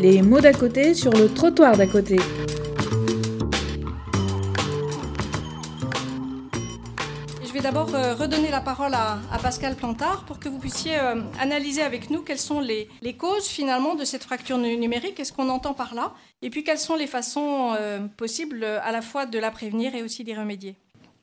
les mots d'à côté sur le trottoir d'à côté. Je vais d'abord euh, redonner la parole à, Pascal Plantard pour que vous puissiez euh, analyser avec nous quelles sont les, causes finalement de cette fracture numérique, qu'est-ce qu'on entend par là, et puis quelles sont les façons euh, possibles à la fois de la prévenir et aussi d'y remédier.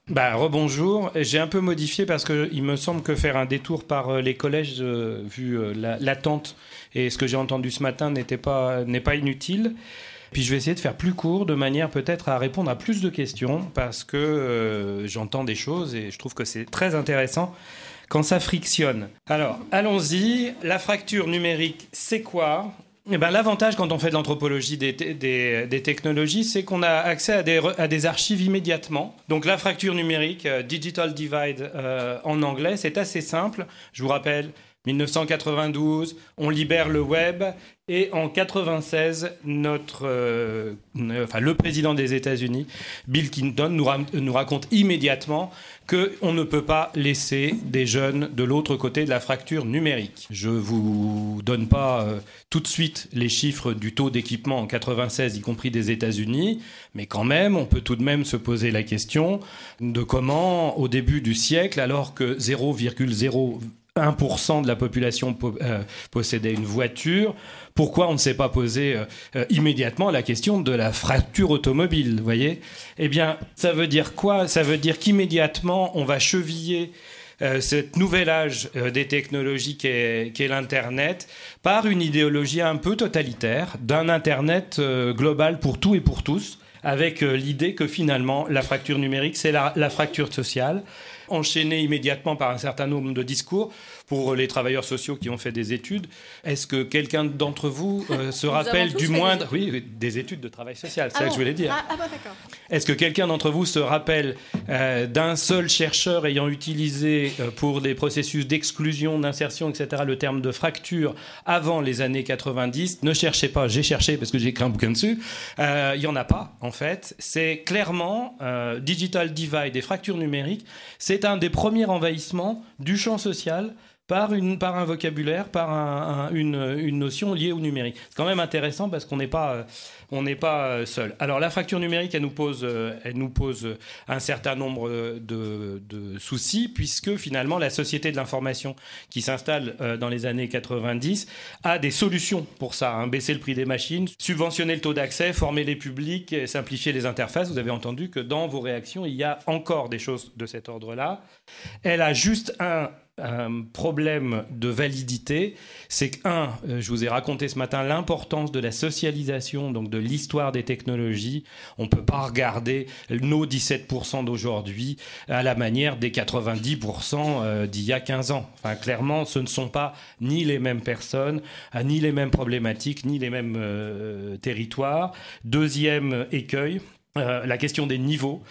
Bah, rebonjour. J'ai un peu modifié parce qu'il me semble que faire un détour par les collèges, vu l'attente et ce que j'ai entendu ce matin, n'était pas, n'est pas inutile. Puis je vais essayer de faire plus court, de manière peut-être à répondre à plus de questions, parce que euh, j'entends des choses et je trouve que c'est très intéressant quand ça frictionne. Alors, allons-y. La fracture numérique, c'est quoi? Eh ben, L'avantage quand on fait de l'anthropologie des, des, technologies, c'est qu'on a accès à des, à des, archives immédiatement. Donc la fracture numérique, euh, Digital Divide euh, en anglais, c'est assez simple. Je vous rappelle, 1992, on libère le web et en 96, notre, euh, enfin, le président des États-Unis, Bill Clinton, nous, nous raconte immédiatement qu'on ne peut pas laisser des jeunes de l'autre côté de la fracture numérique. Je vous donne pas euh, tout de suite les chiffres du taux d'équipement en 96, y compris des États-Unis, mais quand même, on peut tout de même se poser la question de comment, au début du siècle, alors que 0,0 1% de la population euh, possédait une voiture, pourquoi on ne s'est pas posé euh, euh, immédiatement la question de la fracture automobile, voyez? Eh bien, ça veut dire quoi? Ça veut dire qu'immédiatement, on va cheviller cet nouvel âge des technologies qu'est l'Internet par une idéologie un peu totalitaire d'un Internet global pour tout et pour tous, avec l'idée que finalement la fracture numérique, c'est la, fracture sociale, enchaînée immédiatement par un certain nombre de discours pour les travailleurs sociaux qui ont fait des études. Est-ce que quelqu'un d'entre vous euh, se rappelle du moindre... Oui, des études de travail social, c'est ça que je voulais dire. Ah, ah bah, Est-ce que quelqu'un d'entre vous se rappelle euh, d'un seul chercheur ayant utilisé euh, pour des processus d'exclusion, d'insertion, etc., le terme de fracture avant les années 90 Ne cherchez pas, j'ai cherché parce que j'ai écrit un bouquin dessus. Il n'y en a pas, en fait. C'est clairement Digital Divide et fracture numérique. C'est un des premiers envahissements du champ social par, un vocabulaire, par une, notion liée au numérique. C'est quand même intéressant parce qu'on n'est pas, euh, euh, seul. Alors la fracture numérique, elle nous pose, euh, un certain nombre de, soucis puisque finalement la société de l'information qui s'installe dans les années 90 a des solutions pour ça. Hein. Baisser le prix des machines, subventionner le taux d'accès, former les publics, simplifier les interfaces. Vous avez entendu que dans vos réactions, il y a encore des choses de cet ordre-là. Elle a juste un un problème de validité, c'est que, un, euh, je vous ai raconté ce matin l'importance de la socialisation, donc de l'histoire des technologies. On ne peut pas regarder nos 17% d'aujourd'hui à la manière des 90% euh, d'il y a 15 ans. Enfin, clairement, ce ne sont pas ni les mêmes personnes, euh, ni les mêmes problématiques, ni les mêmes territoires. Deuxième écueil, la question des niveaux.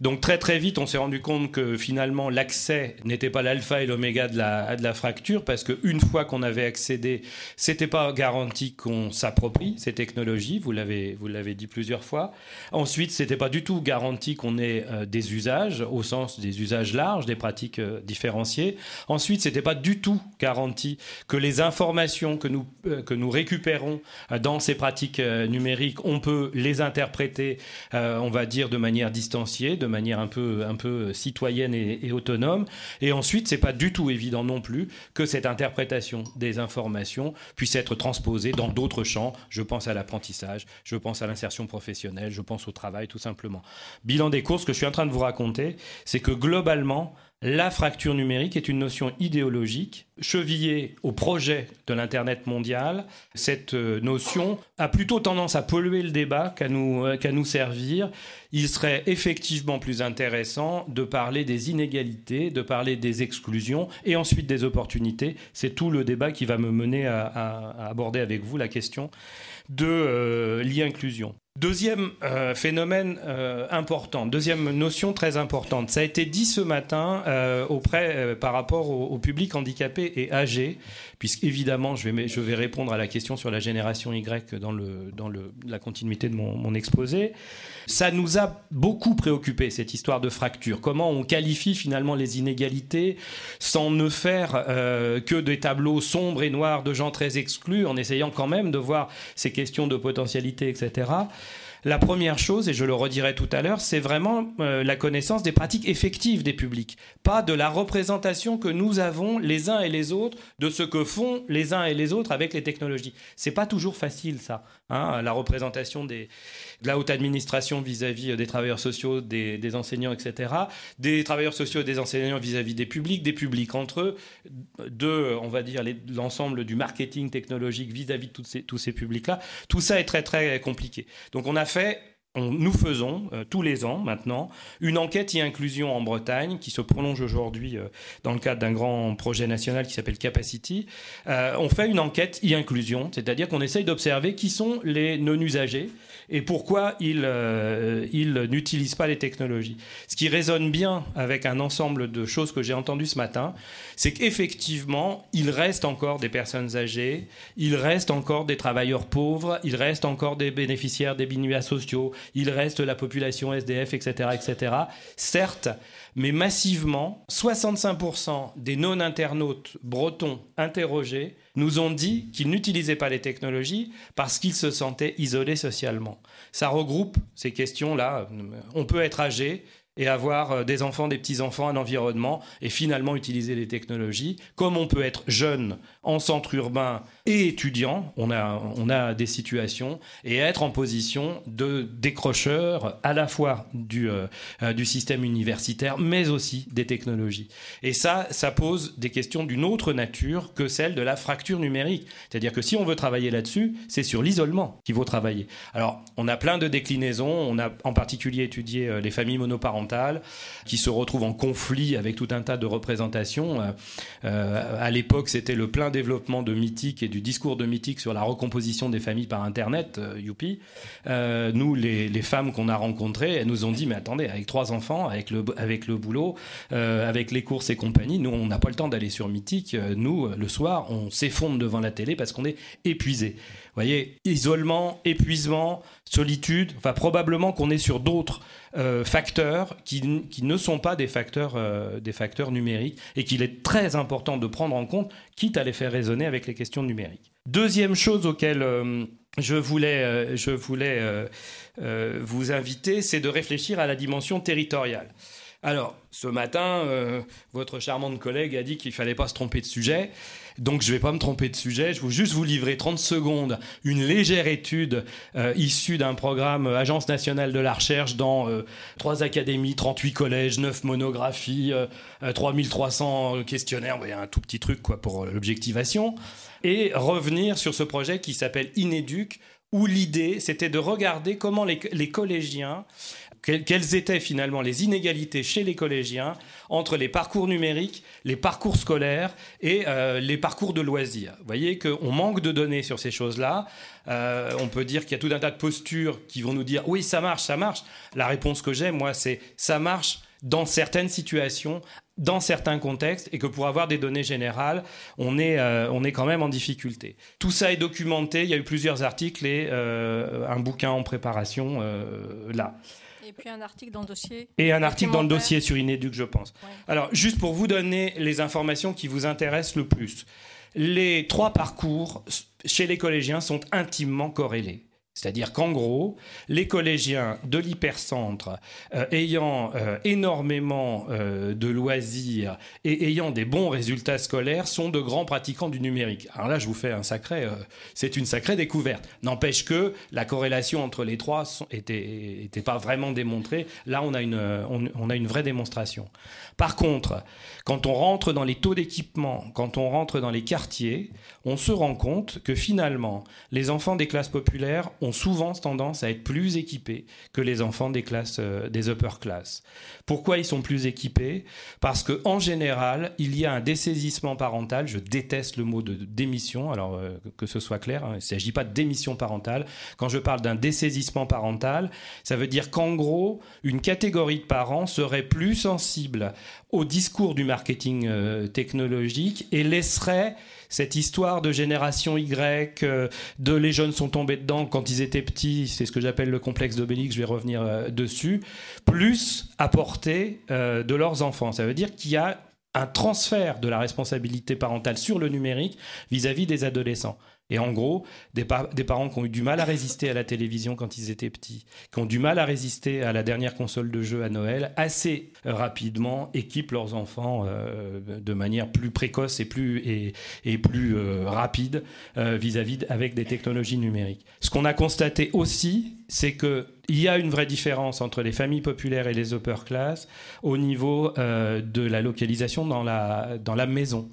Donc très très vite, on s'est rendu compte que finalement l'accès n'était pas l'alpha et l'oméga de la, de la fracture parce qu'une fois qu'on avait accédé, c'était pas garanti qu'on s'approprie ces technologies. Vous l'avez vous l'avez dit plusieurs fois. Ensuite, c'était pas du tout garanti qu'on ait euh, des usages au sens des usages larges, des pratiques euh, différenciées. Ensuite, c'était pas du tout garanti que les informations que nous euh, que nous récupérons dans ces pratiques numériques, on peut les interpréter, on va dire de manière distanciée, de manière un peu, un peu citoyenne et, autonome. Et ensuite, c'est pas du tout évident non plus que cette interprétation des informations puisse être transposée dans d'autres champs. Je pense à l'apprentissage, je pense à l'insertion professionnelle, je pense au travail tout simplement. Bilan des courses que je suis en train de vous raconter, c'est que globalement, la fracture numérique est une notion idéologique chevillée au projet de l'Internet mondial. Cette euh, notion a plutôt tendance à polluer le débat qu'à nous, euh, qu'à nous servir. Il serait effectivement plus intéressant de parler des inégalités, de parler des exclusions et ensuite des opportunités. C'est tout le débat qui va me mener à, aborder avec vous la question de euh, l'inclusion. Deuxième euh, phénomène euh, important, deuxième notion très importante, ça a été dit ce matin euh, auprès par rapport au, public handicapé et âgé, puisqu'évidemment je vais, je vais répondre à la question sur la génération Y dans, le, dans le, la continuité de mon, mon exposé. Ça nous a beaucoup préoccupé cette histoire de fracture. Comment on qualifie finalement les inégalités sans ne faire que des tableaux sombres et noirs de gens très exclus, en essayant quand même de voir ces questions de potentialité, etc. La première chose, et je le redirai tout à l'heure, c'est vraiment euh, la connaissance des pratiques effectives des publics, pas de la représentation que nous avons les uns et les autres de ce que font les uns et les autres avec les technologies. C'est pas toujours facile ça, hein, la représentation des, de la haute administration vis-à-vis des travailleurs sociaux, des, enseignants, etc., des travailleurs sociaux et des enseignants vis-à-vis des publics, des publics entre eux, de, on va dire, l'ensemble du marketing technologique vis-à-vis de tous ces publics-là. Tout ça est très très compliqué. Donc on a fait nous faisons euh, tous les ans maintenant une enquête et inclusion en Bretagne qui se prolonge aujourd'hui euh, dans le cadre d'un grand projet national qui s'appelle Capacity. Euh, on fait une enquête et inclusion, c'est-à-dire qu'on essaye d'observer qui sont les non-usagers et pourquoi ils, ils n'utilisent pas les technologies. Ce qui résonne bien avec un ensemble de choses que j'ai entendues ce matin, c'est qu'effectivement, il reste encore des personnes âgées, il reste encore des travailleurs pauvres, il reste encore des bénéficiaires des BINUA sociaux, il reste la population SDF, etc., etc. Certes, mais massivement, 65% des non-internautes bretons interrogés nous ont dit qu'ils n'utilisaient pas les technologies parce qu'ils se sentaient isolés socialement. Ça regroupe ces questions-là. On peut être âgé, et avoir euh, des enfants, des petits-enfants, un environnement et finalement utiliser les technologies. Comme on peut être jeune en centre urbain et étudiant, on a, on a des situations, et être en position de décrocheur à la fois du, euh, euh, du système universitaire, mais aussi des technologies. Et ça, ça pose des questions d'une autre nature que celle de la fracture numérique. C'est-à-dire que si on veut travailler là-dessus, c'est sur l'isolement qu'il faut travailler. Alors, on a plein de déclinaisons, on a en particulier étudié les familles monoparentales qui se retrouvent en conflit avec tout un tas de représentations. à l'époque, c'était le plein développement de mythique et du discours de mythique sur la recomposition des familles par Internet, euh, youpi. Euh, nous, les, femmes qu'on a rencontrées, elles nous ont dit, mais attendez, avec trois enfants, avec le, avec le boulot, euh, avec les courses et compagnie, nous, on n'a pas le temps d'aller sur mythique. Nous, le soir, on s'effondre devant la télé parce qu'on est épuisé. Voyez, isolement, épuisement, solitude, enfin probablement qu'on est sur d'autres euh, facteurs qui, qui, ne sont pas des facteurs, euh, des facteurs numériques et qu'il est très important de prendre en compte, quitte à les faire résonner avec les questions numériques. Deuxième chose auquel euh, je voulais, je voulais vous inviter, c'est de réfléchir à la dimension territoriale. Alors, ce matin, votre charmante collègue a dit qu'il ne fallait pas se tromper de sujet. Donc je ne vais pas me tromper de sujet, je vais juste vous livrer 30 secondes une légère étude euh, issue d'un programme euh, Agence nationale de la recherche dans euh, trois académies, 38 collèges, 9 monographies, 3300 questionnaires, voyez, un tout petit truc quoi pour l'objectivation, et revenir sur ce projet qui s'appelle Inéduc, où l'idée c'était de regarder comment les collégiens quelles étaient finalement les inégalités chez les collégiens entre les parcours numériques, les parcours scolaires et euh, les parcours de loisirs. Vous voyez qu'on manque de données sur ces choses-là. Euh, on peut dire qu'il y a tout un tas de postures qui vont nous dire oui, ça marche, ça marche. La réponse que j'ai, moi, c'est ça marche dans certaines situations, dans certains contextes, et que pour avoir des données générales, on est, euh, on est quand même en difficulté. Tout ça est documenté, il y a eu plusieurs articles et un bouquin en préparation là. Et puis un article dans le dossier. Et un article dans le dossier sur Inéduc, je pense. Alors, juste pour vous donner les informations qui vous intéressent le plus. Les trois parcours chez les collégiens sont intimement corrélés. C'est-à-dire qu'en gros, les collégiens de l'hypercentre euh, ayant euh, énormément euh, de loisirs et ayant des bons résultats scolaires sont de grands pratiquants du numérique. Alors là, je vous fais un sacré, c'est une sacrée découverte. N'empêche que la corrélation entre les trois n'était pas vraiment démontrée. Là, on a une, on a une vraie démonstration. Par contre, quand on rentre dans les taux d'équipement, quand on rentre dans les quartiers, on se rend compte que finalement, les enfants des classes populaires ont souvent tendance à être plus équipés que les enfants des classes euh, des upper class. Pourquoi ils sont plus équipés? Parce que en général, il y a un dessaisissement parental. Je déteste le mot de démission. Alors euh, que ce soit clair, hein, il ne s'agit pas de démission parentale. Quand je parle d'un dessaisissement parental, ça veut dire qu'en gros, une catégorie de parents serait plus sensible au discours du marketing euh, technologique et laisserait cette histoire de génération Y, euh, de les jeunes sont tombés dedans quand ils étaient petits, c'est ce que j'appelle le complexe d'Obélix, je vais revenir euh, dessus, plus à portée de leurs enfants. Ça veut dire qu'il y a un transfert de la responsabilité parentale sur le numérique vis à -vis des adolescents. Et en gros, des, parents qui ont eu du mal à résister à la télévision quand ils étaient petits, qui ont du mal à résister à la dernière console de jeu à Noël, assez rapidement équipent leurs enfants euh, de manière plus précoce et plus, euh, rapide euh, vis-à-vis avec des technologies numériques. Ce qu'on a constaté aussi, c'est qu'il y a une vraie différence entre les familles populaires et les upper class au niveau de la localisation dans la, dans la maison.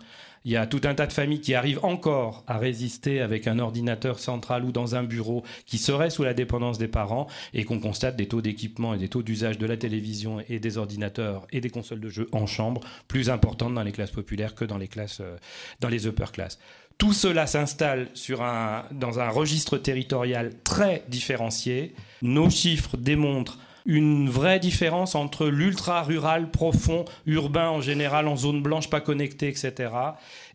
Il y a tout un tas de familles qui arrivent encore à résister avec un ordinateur central ou dans un bureau qui serait sous la dépendance des parents et qu'on constate des taux d'équipement et des taux d'usage de la télévision et des ordinateurs et des consoles de jeux en chambre plus importantes dans les classes populaires que dans les classes, euh, dans les upper classes. Tout cela s'installe dans un registre territorial très différencié. Nos chiffres démontrent une vraie différence entre l'ultra-rural profond, urbain en général, en zone blanche pas connectée, etc.,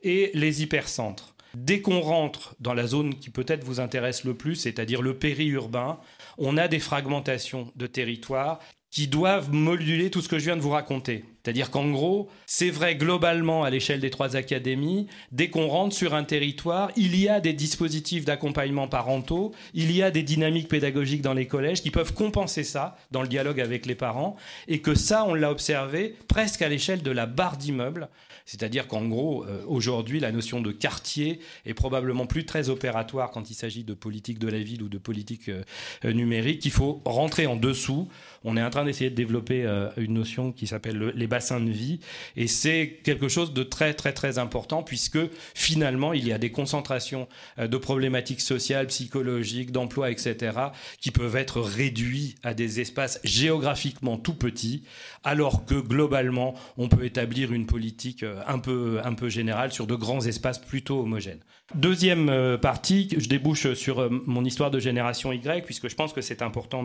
et les hypercentres. Dès qu'on rentre dans la zone qui peut-être vous intéresse le plus, c'est-à-dire le périurbain, on a des fragmentations de territoire qui doivent moduler tout ce que je viens de vous raconter. C'est-à-dire qu'en gros, c'est vrai globalement à l'échelle des trois académies, dès qu'on rentre sur un territoire, il y a des dispositifs d'accompagnement parentaux, il y a des dynamiques pédagogiques dans les collèges qui peuvent compenser ça dans le dialogue avec les parents, et que ça, on l'a observé presque à l'échelle de la barre d'immeuble, c'est-à-dire qu'en gros, euh, aujourd'hui, la notion de quartier est probablement plus très opératoire quand il s'agit de politique de la ville ou de politique euh, euh, numérique. Il faut rentrer en dessous. On est en train d'essayer de développer une notion qui s'appelle les bassins de vie. Et c'est quelque chose de très, très, très important puisque finalement, il y a des concentrations de problématiques sociales, psychologiques, d'emploi, etc., qui peuvent être réduits à des espaces géographiquement tout petits, alors que globalement, on peut établir une politique un peu, un peu général sur de grands espaces plutôt homogènes. Deuxième euh, partie, je débouche sur euh, mon histoire de génération Y, puisque je pense que c'est important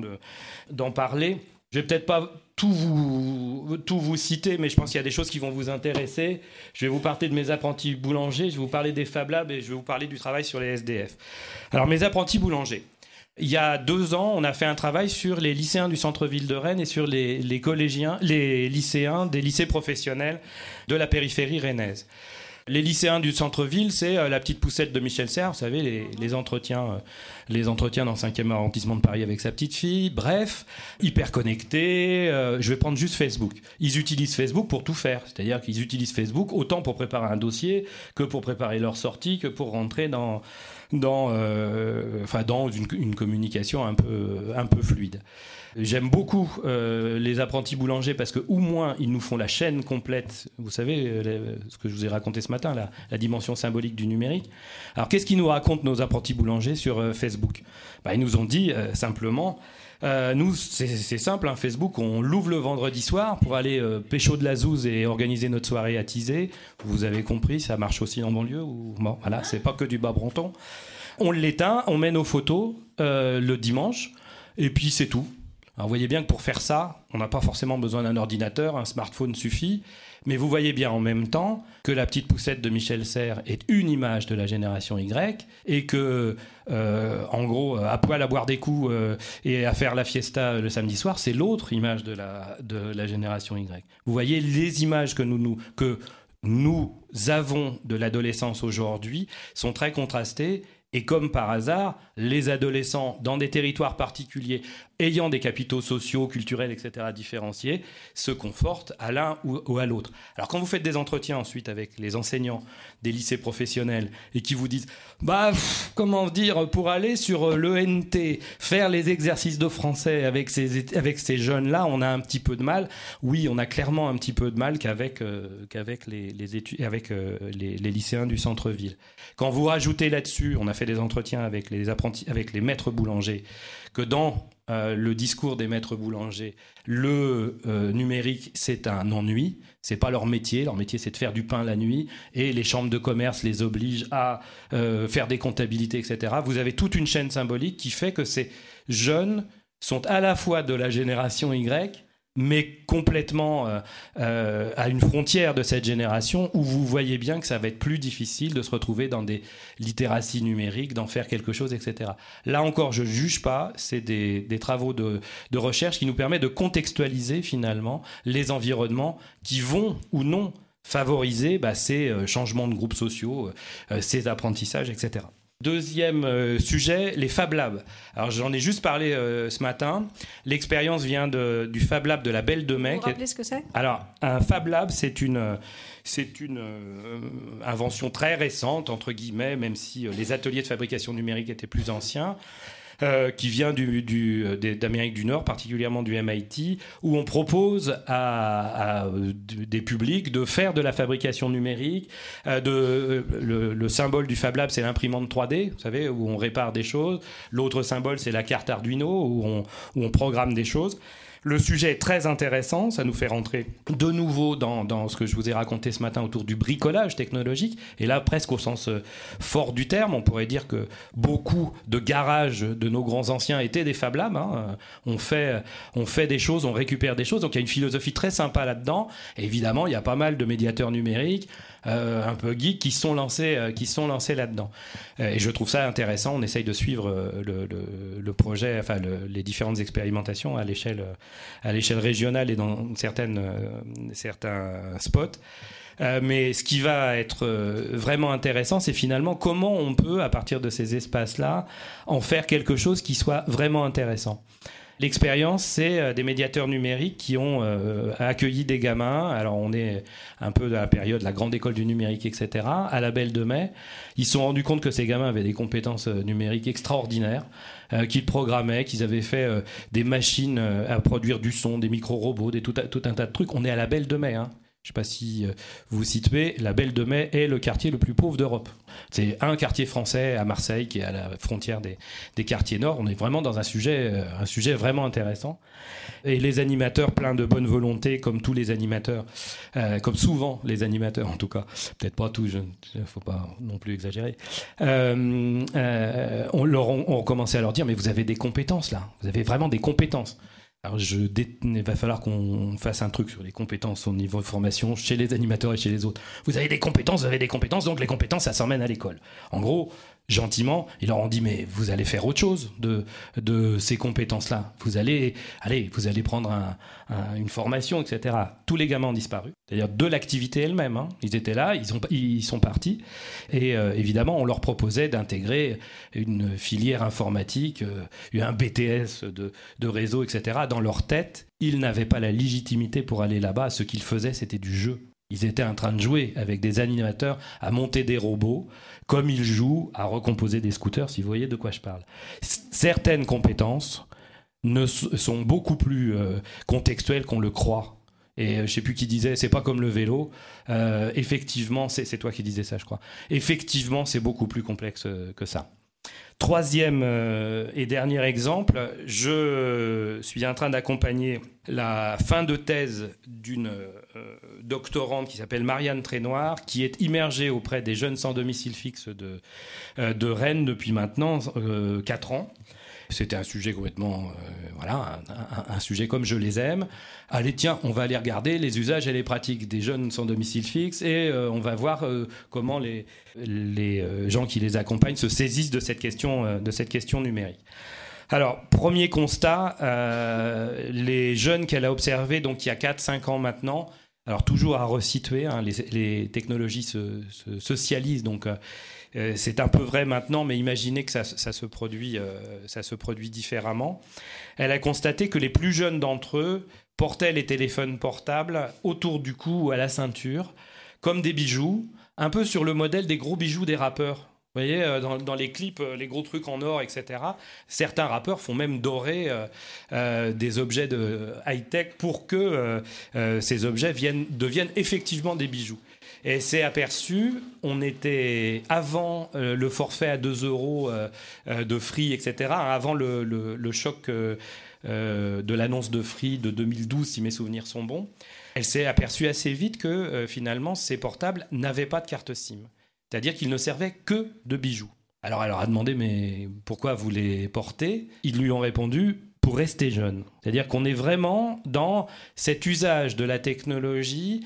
d'en parler. Je vais peut-être pas tout vous, tout vous citer, mais je pense qu'il y a des choses qui vont vous intéresser. Je vais vous parler de mes apprentis boulangers, je vais vous parler des Fab Labs et je vais vous parler du travail sur les SDF. Alors, mes apprentis boulangers. Il y a deux ans, on a fait un travail sur les lycéens du centre-ville de Rennes et sur les, collégiens, les lycéens des lycées professionnels de la périphérie rennaise. Les lycéens du centre-ville, c'est euh, la petite poussette de Michel Serres, vous savez, les, entretiens, euh, les entretiens dans le 5e arrondissement de Paris avec sa petite fille. Bref, hyper connectés. Euh, je vais prendre juste Facebook. Ils utilisent Facebook pour tout faire. C'est-à-dire qu'ils utilisent Facebook autant pour préparer un dossier que pour préparer leur sortie, que pour rentrer dans, dans, euh, enfin, dans une, communication un peu, un peu fluide. J'aime beaucoup euh, les apprentis boulangers parce que au moins ils nous font la chaîne complète. Vous savez euh, ce que je vous ai raconté ce matin, la, la dimension symbolique du numérique. Alors qu'est-ce qu'ils nous racontent nos apprentis boulangers sur Facebook? Bah, Ils nous ont dit simplement euh, nous, c'est simple, hein, Facebook, on l'ouvre le vendredi soir pour aller euh, pécho de la zouze et organiser notre soirée à teaser. Vous avez compris, ça marche aussi en banlieue ou bon, voilà, c'est pas que du bas bronton. On l'éteint, on met nos photos euh, le dimanche, et puis c'est tout. Vous voyez bien que pour faire ça, on n'a pas forcément besoin d'un ordinateur, un smartphone suffit. Mais vous voyez bien en même temps que la petite poussette de Michel Serres est une image de la génération Y et que, euh, en gros, à poil à boire des coups euh, et à faire la fiesta le samedi soir, c'est l'autre image de la, de la génération Y. Vous voyez les images que nous, nous, que nous avons de l'adolescence aujourd'hui sont très contrastées et comme par hasard, les adolescents dans des territoires particuliers ayant des capitaux sociaux, culturels, etc. différenciés, se confortent à l'un ou, à l'autre. Alors quand vous faites des entretiens ensuite avec les enseignants des lycées professionnels et qui vous disent, bah, comment dire, pour aller sur euh, l'ENT, faire les exercices de français avec ces, avec ces jeunes-là, on a un petit peu de mal. Oui, on a clairement un petit peu de mal qu'avec euh, qu'avec les, études, avec, euh, les lycéens du centre-ville. Quand vous rajoutez là-dessus, on a fait des entretiens avec les apprentis, avec les maîtres boulangers, que dans euh, le discours des maîtres boulangers, le euh, numérique, c'est un ennui. C'est pas leur métier. Leur métier, c'est de faire du pain la nuit. Et les chambres de commerce les obligent à euh, faire des comptabilités, etc. Vous avez toute une chaîne symbolique qui fait que ces jeunes sont à la fois de la génération Y mais complètement euh, euh, à une frontière de cette génération où vous voyez bien que ça va être plus difficile de se retrouver dans des littératies numériques, d'en faire quelque chose, etc. Là encore, je ne juge pas, c'est des, travaux de, recherche qui nous permettent de contextualiser finalement les environnements qui vont ou non favoriser bah, ces euh, changements de groupes sociaux, ces apprentissages, etc. Deuxième euh, sujet, les Fab Labs. Alors j'en ai juste parlé euh, ce matin. L'expérience vient du Fab Lab de la Belle de Mai. Vous rappelez ce que c'est? Alors un Fab Lab, c'est une c'est une euh, invention très récente entre guillemets, même si les ateliers de fabrication numérique étaient plus anciens. Euh, qui vient du, d'Amérique du Nord, particulièrement du MIT, où on propose à, des publics de faire de la fabrication numérique. Euh, de, le, symbole du Fab Lab, c'est l'imprimante 3D, vous savez, où on répare des choses. L'autre symbole, c'est la carte Arduino, où on, où on programme des choses. Le sujet est très intéressant, ça nous fait rentrer de nouveau dans, ce que je vous ai raconté ce matin autour du bricolage technologique, et là presque au sens euh, fort du terme, on pourrait dire que beaucoup de garages de nos grands anciens étaient des Fab Labs, hein. on, fait, on fait des choses, on récupère des choses, donc il y a une philosophie très sympa là-dedans, évidemment il y a pas mal de médiateurs numériques, euh, un peu geeks qui sont lancés, euh, sont lancés là-dedans. Euh, et je trouve ça intéressant. On essaye de suivre le, projet, enfin les différentes expérimentations à l'échelle, à l'échelle régionale et dans certaines, certains spots. mais ce qui va être vraiment intéressant, c'est finalement comment on peut, à partir de ces espaces-là, en faire quelque chose qui soit vraiment intéressant. L'expérience, c'est euh, des médiateurs numériques qui ont euh, accueilli des gamins. Alors, on est un peu dans la période, la grande école du numérique, etc. À la Belle de Mai, ils se sont rendus compte que ces gamins avaient des compétences euh, numériques extraordinaires, qu'ils programmaient, qu'ils avaient fait des machines à produire du son, des micro-robots, des tout, tout, un tas de trucs. On est à la Belle de Mai. Hein. Je ne sais pas si euh, vous vous situez, la Belle de Mai est le quartier le plus pauvre d'Europe. C'est un quartier français à Marseille qui est à la frontière des, quartiers nord. On est vraiment dans un sujet, euh, un sujet vraiment intéressant. Et les animateurs pleins de bonne volonté, comme tous les animateurs, euh, comme souvent les animateurs en tout cas, peut-être pas tous, il ne faut pas non plus exagérer, on, leur, on à leur dire mais vous avez des compétences là, vous avez vraiment des compétences. Alors, je il va falloir qu'on fasse un truc sur les compétences au niveau de formation chez les animateurs et chez les autres. Vous avez des compétences, vous avez des compétences, donc les compétences, ça s'emmène à l'école. En gros, gentiment, ils leur ont dit mais vous allez faire autre chose de, de ces compétences-là. Vous allez, allez, vous allez prendre une formation, etc. Tous les gamins ont disparu, c'est-à-dire de l'activité elle-même. Hein. Ils étaient là, ils, ont, ils sont partis, et euh, évidemment on leur proposait d'intégrer une filière informatique, euh, un BTS de, de réseau, etc. Dans leur tête, ils n'avaient pas la légitimité pour aller là-bas. Ce qu'ils faisaient, c'était du jeu. Ils étaient en train de jouer avec des animateurs à monter des robots, comme ils jouent à recomposer des scooters, si vous voyez de quoi je parle. Certaines compétences ne sont beaucoup plus euh, contextuelles qu'on le croit. Et euh, je sais plus qui disait, c'est pas comme le vélo. Euh, effectivement, c'est toi qui disais ça, je crois. Effectivement, c'est beaucoup plus complexe que ça. Troisième euh, et dernier exemple, je suis en train d'accompagner la fin de thèse d'une euh, doctorante qui s'appelle Marianne Trénoir, qui est immergée auprès des jeunes sans domicile fixe de, euh, de Rennes depuis maintenant 4 ans. C'était un sujet complètement, euh, voilà, un, sujet comme je les aime. Allez, tiens, on va aller regarder les usages et les pratiques des jeunes sans domicile fixe et euh, on va voir euh, comment les, les gens qui les accompagnent se saisissent de cette question, de cette question numérique. Alors, premier constat, les jeunes qu'elle a observés, donc il y a 4-5 ans maintenant, alors toujours à resituer, hein, les, technologies se, se socialisent, donc euh, c'est un peu vrai maintenant, mais imaginez que ça, se produit, euh, ça se produit différemment. Elle a constaté que les plus jeunes d'entre eux portaient les téléphones portables autour du cou ou à la ceinture, comme des bijoux, un peu sur le modèle des gros bijoux des rappeurs. Vous voyez, euh, dans, les clips, les gros trucs en or, etc. Certains rappeurs font même dorer des objets de high-tech pour que ces objets deviennent effectivement des bijoux. Et s'est aperçu, on était avant euh, le forfait à 2 euros euh, euh, de Free, etc., avant le, choc de l'annonce de Free de 2012, si mes souvenirs sont bons. Elle s'est aperçue assez vite que finalement, ces portables n'avaient pas de carte SIM. C'est-à-dire qu'ils ne servaient que de bijoux. Alors elle leur a demandé, mais pourquoi vous les portez? Ils lui ont répondu, pour rester jeune. C'est-à-dire qu'on est vraiment dans cet usage de la technologie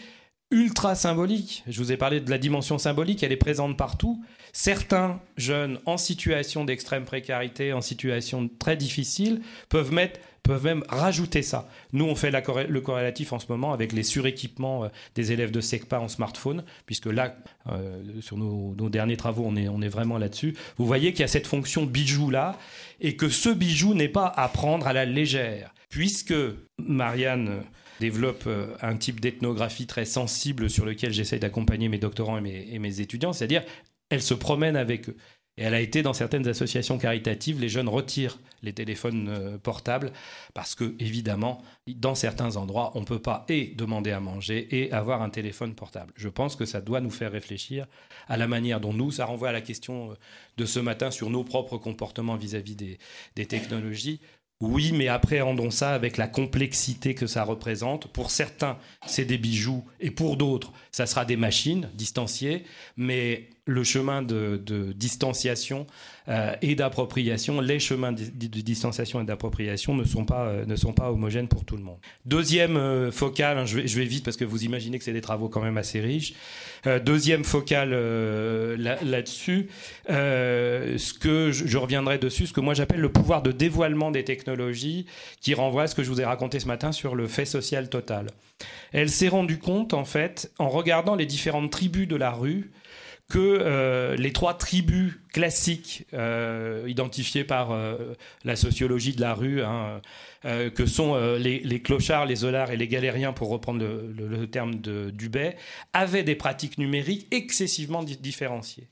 ultra symbolique. Je vous ai parlé de la dimension symbolique, elle est présente partout. Certains jeunes en situation d'extrême précarité, en situation très difficile, peuvent mettre peuvent même rajouter ça. Nous, on fait le corrélatif en ce moment avec les suréquipements euh, des élèves de SECPA en smartphone, puisque là, euh, sur nos, derniers travaux, on est, on est vraiment là-dessus. Vous voyez qu'il y a cette fonction bijou-là, et que ce bijou n'est pas à prendre à la légère, puisque Marianne développe euh, un type d'ethnographie très sensible sur lequel j'essaye d'accompagner mes doctorants et mes, étudiants, c'est-à-dire elle se promène avec eux. Et elle a été dans certaines associations caritatives, les jeunes retirent les téléphones euh, portables parce que, évidemment, dans certains endroits, on ne peut pas et demander à manger et avoir un téléphone portable. Je pense que ça doit nous faire réfléchir à la manière dont nous, ça renvoie à la question euh, de ce matin sur nos propres comportements vis-à-vis des technologies. Oui, mais appréhendons ça avec la complexité que ça représente. Pour certains, c'est des bijoux, et pour d'autres, ça sera des machines distanciées, mais le chemin de, distanciation euh, et d'appropriation, les chemins de, distanciation et d'appropriation ne, sont pas, euh, ne sont pas homogènes pour tout le monde. Deuxième euh, focale, hein, je, vais, vite parce que vous imaginez que c'est des travaux quand même assez riches. deuxième focale là-dessus, ce que je, je, reviendrai dessus, ce que moi j'appelle le pouvoir de dévoilement des technologies, qui renvoie à ce que je vous ai raconté ce matin sur le fait social total. Elle s'est rendue compte, en fait, en regardant les différentes tribus de la rue, que euh, les trois tribus classiques euh, identifiées par euh, la sociologie de la rue, hein, que sont les, clochards, les zolards et les galériens, pour reprendre le, terme de Dubay, avaient des pratiques numériques excessivement différenciées.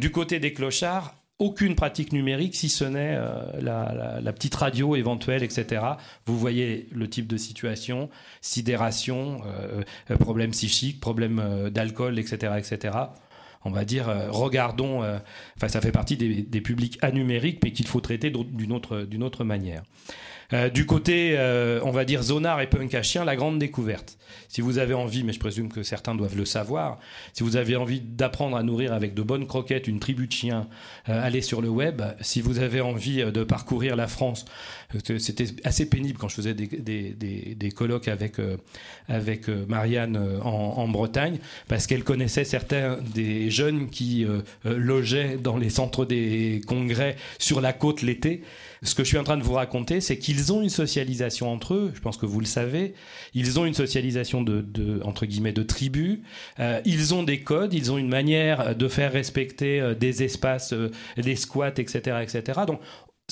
du côté des clochards, aucune pratique numérique si ce n'est la, petite radio éventuelle, etc. Vous voyez le type de situation, sidération, problème psychique, problème d'alcool, etc., etc on va dire, euh, regardons, euh, enfin ça fait partie des, publics anumériques, mais qu'il faut traiter d'une autre manière. Euh, du côté, euh, on va dire, zonard et punk à chien, la grande découverte. Si vous avez envie, mais je présume que certains doivent le savoir, si vous avez envie d'apprendre à nourrir avec de bonnes croquettes une tribu de chiens, euh, allez sur le web. Si vous avez envie de parcourir la France, c'était assez pénible quand je faisais des, des, des, colloques avec, avec Marianne en, en, Bretagne, parce qu'elle connaissait certains des jeunes qui logeaient dans les centres des congrès sur la côte l'été. Ce que je suis en train de vous raconter, c'est qu'ils ont une socialisation entre eux. Je pense que vous le savez. Ils ont une socialisation de, entre guillemets de tribus. Euh, ils ont des codes. Ils ont une manière de faire respecter euh, des espaces, euh, des squats, etc., etc. Donc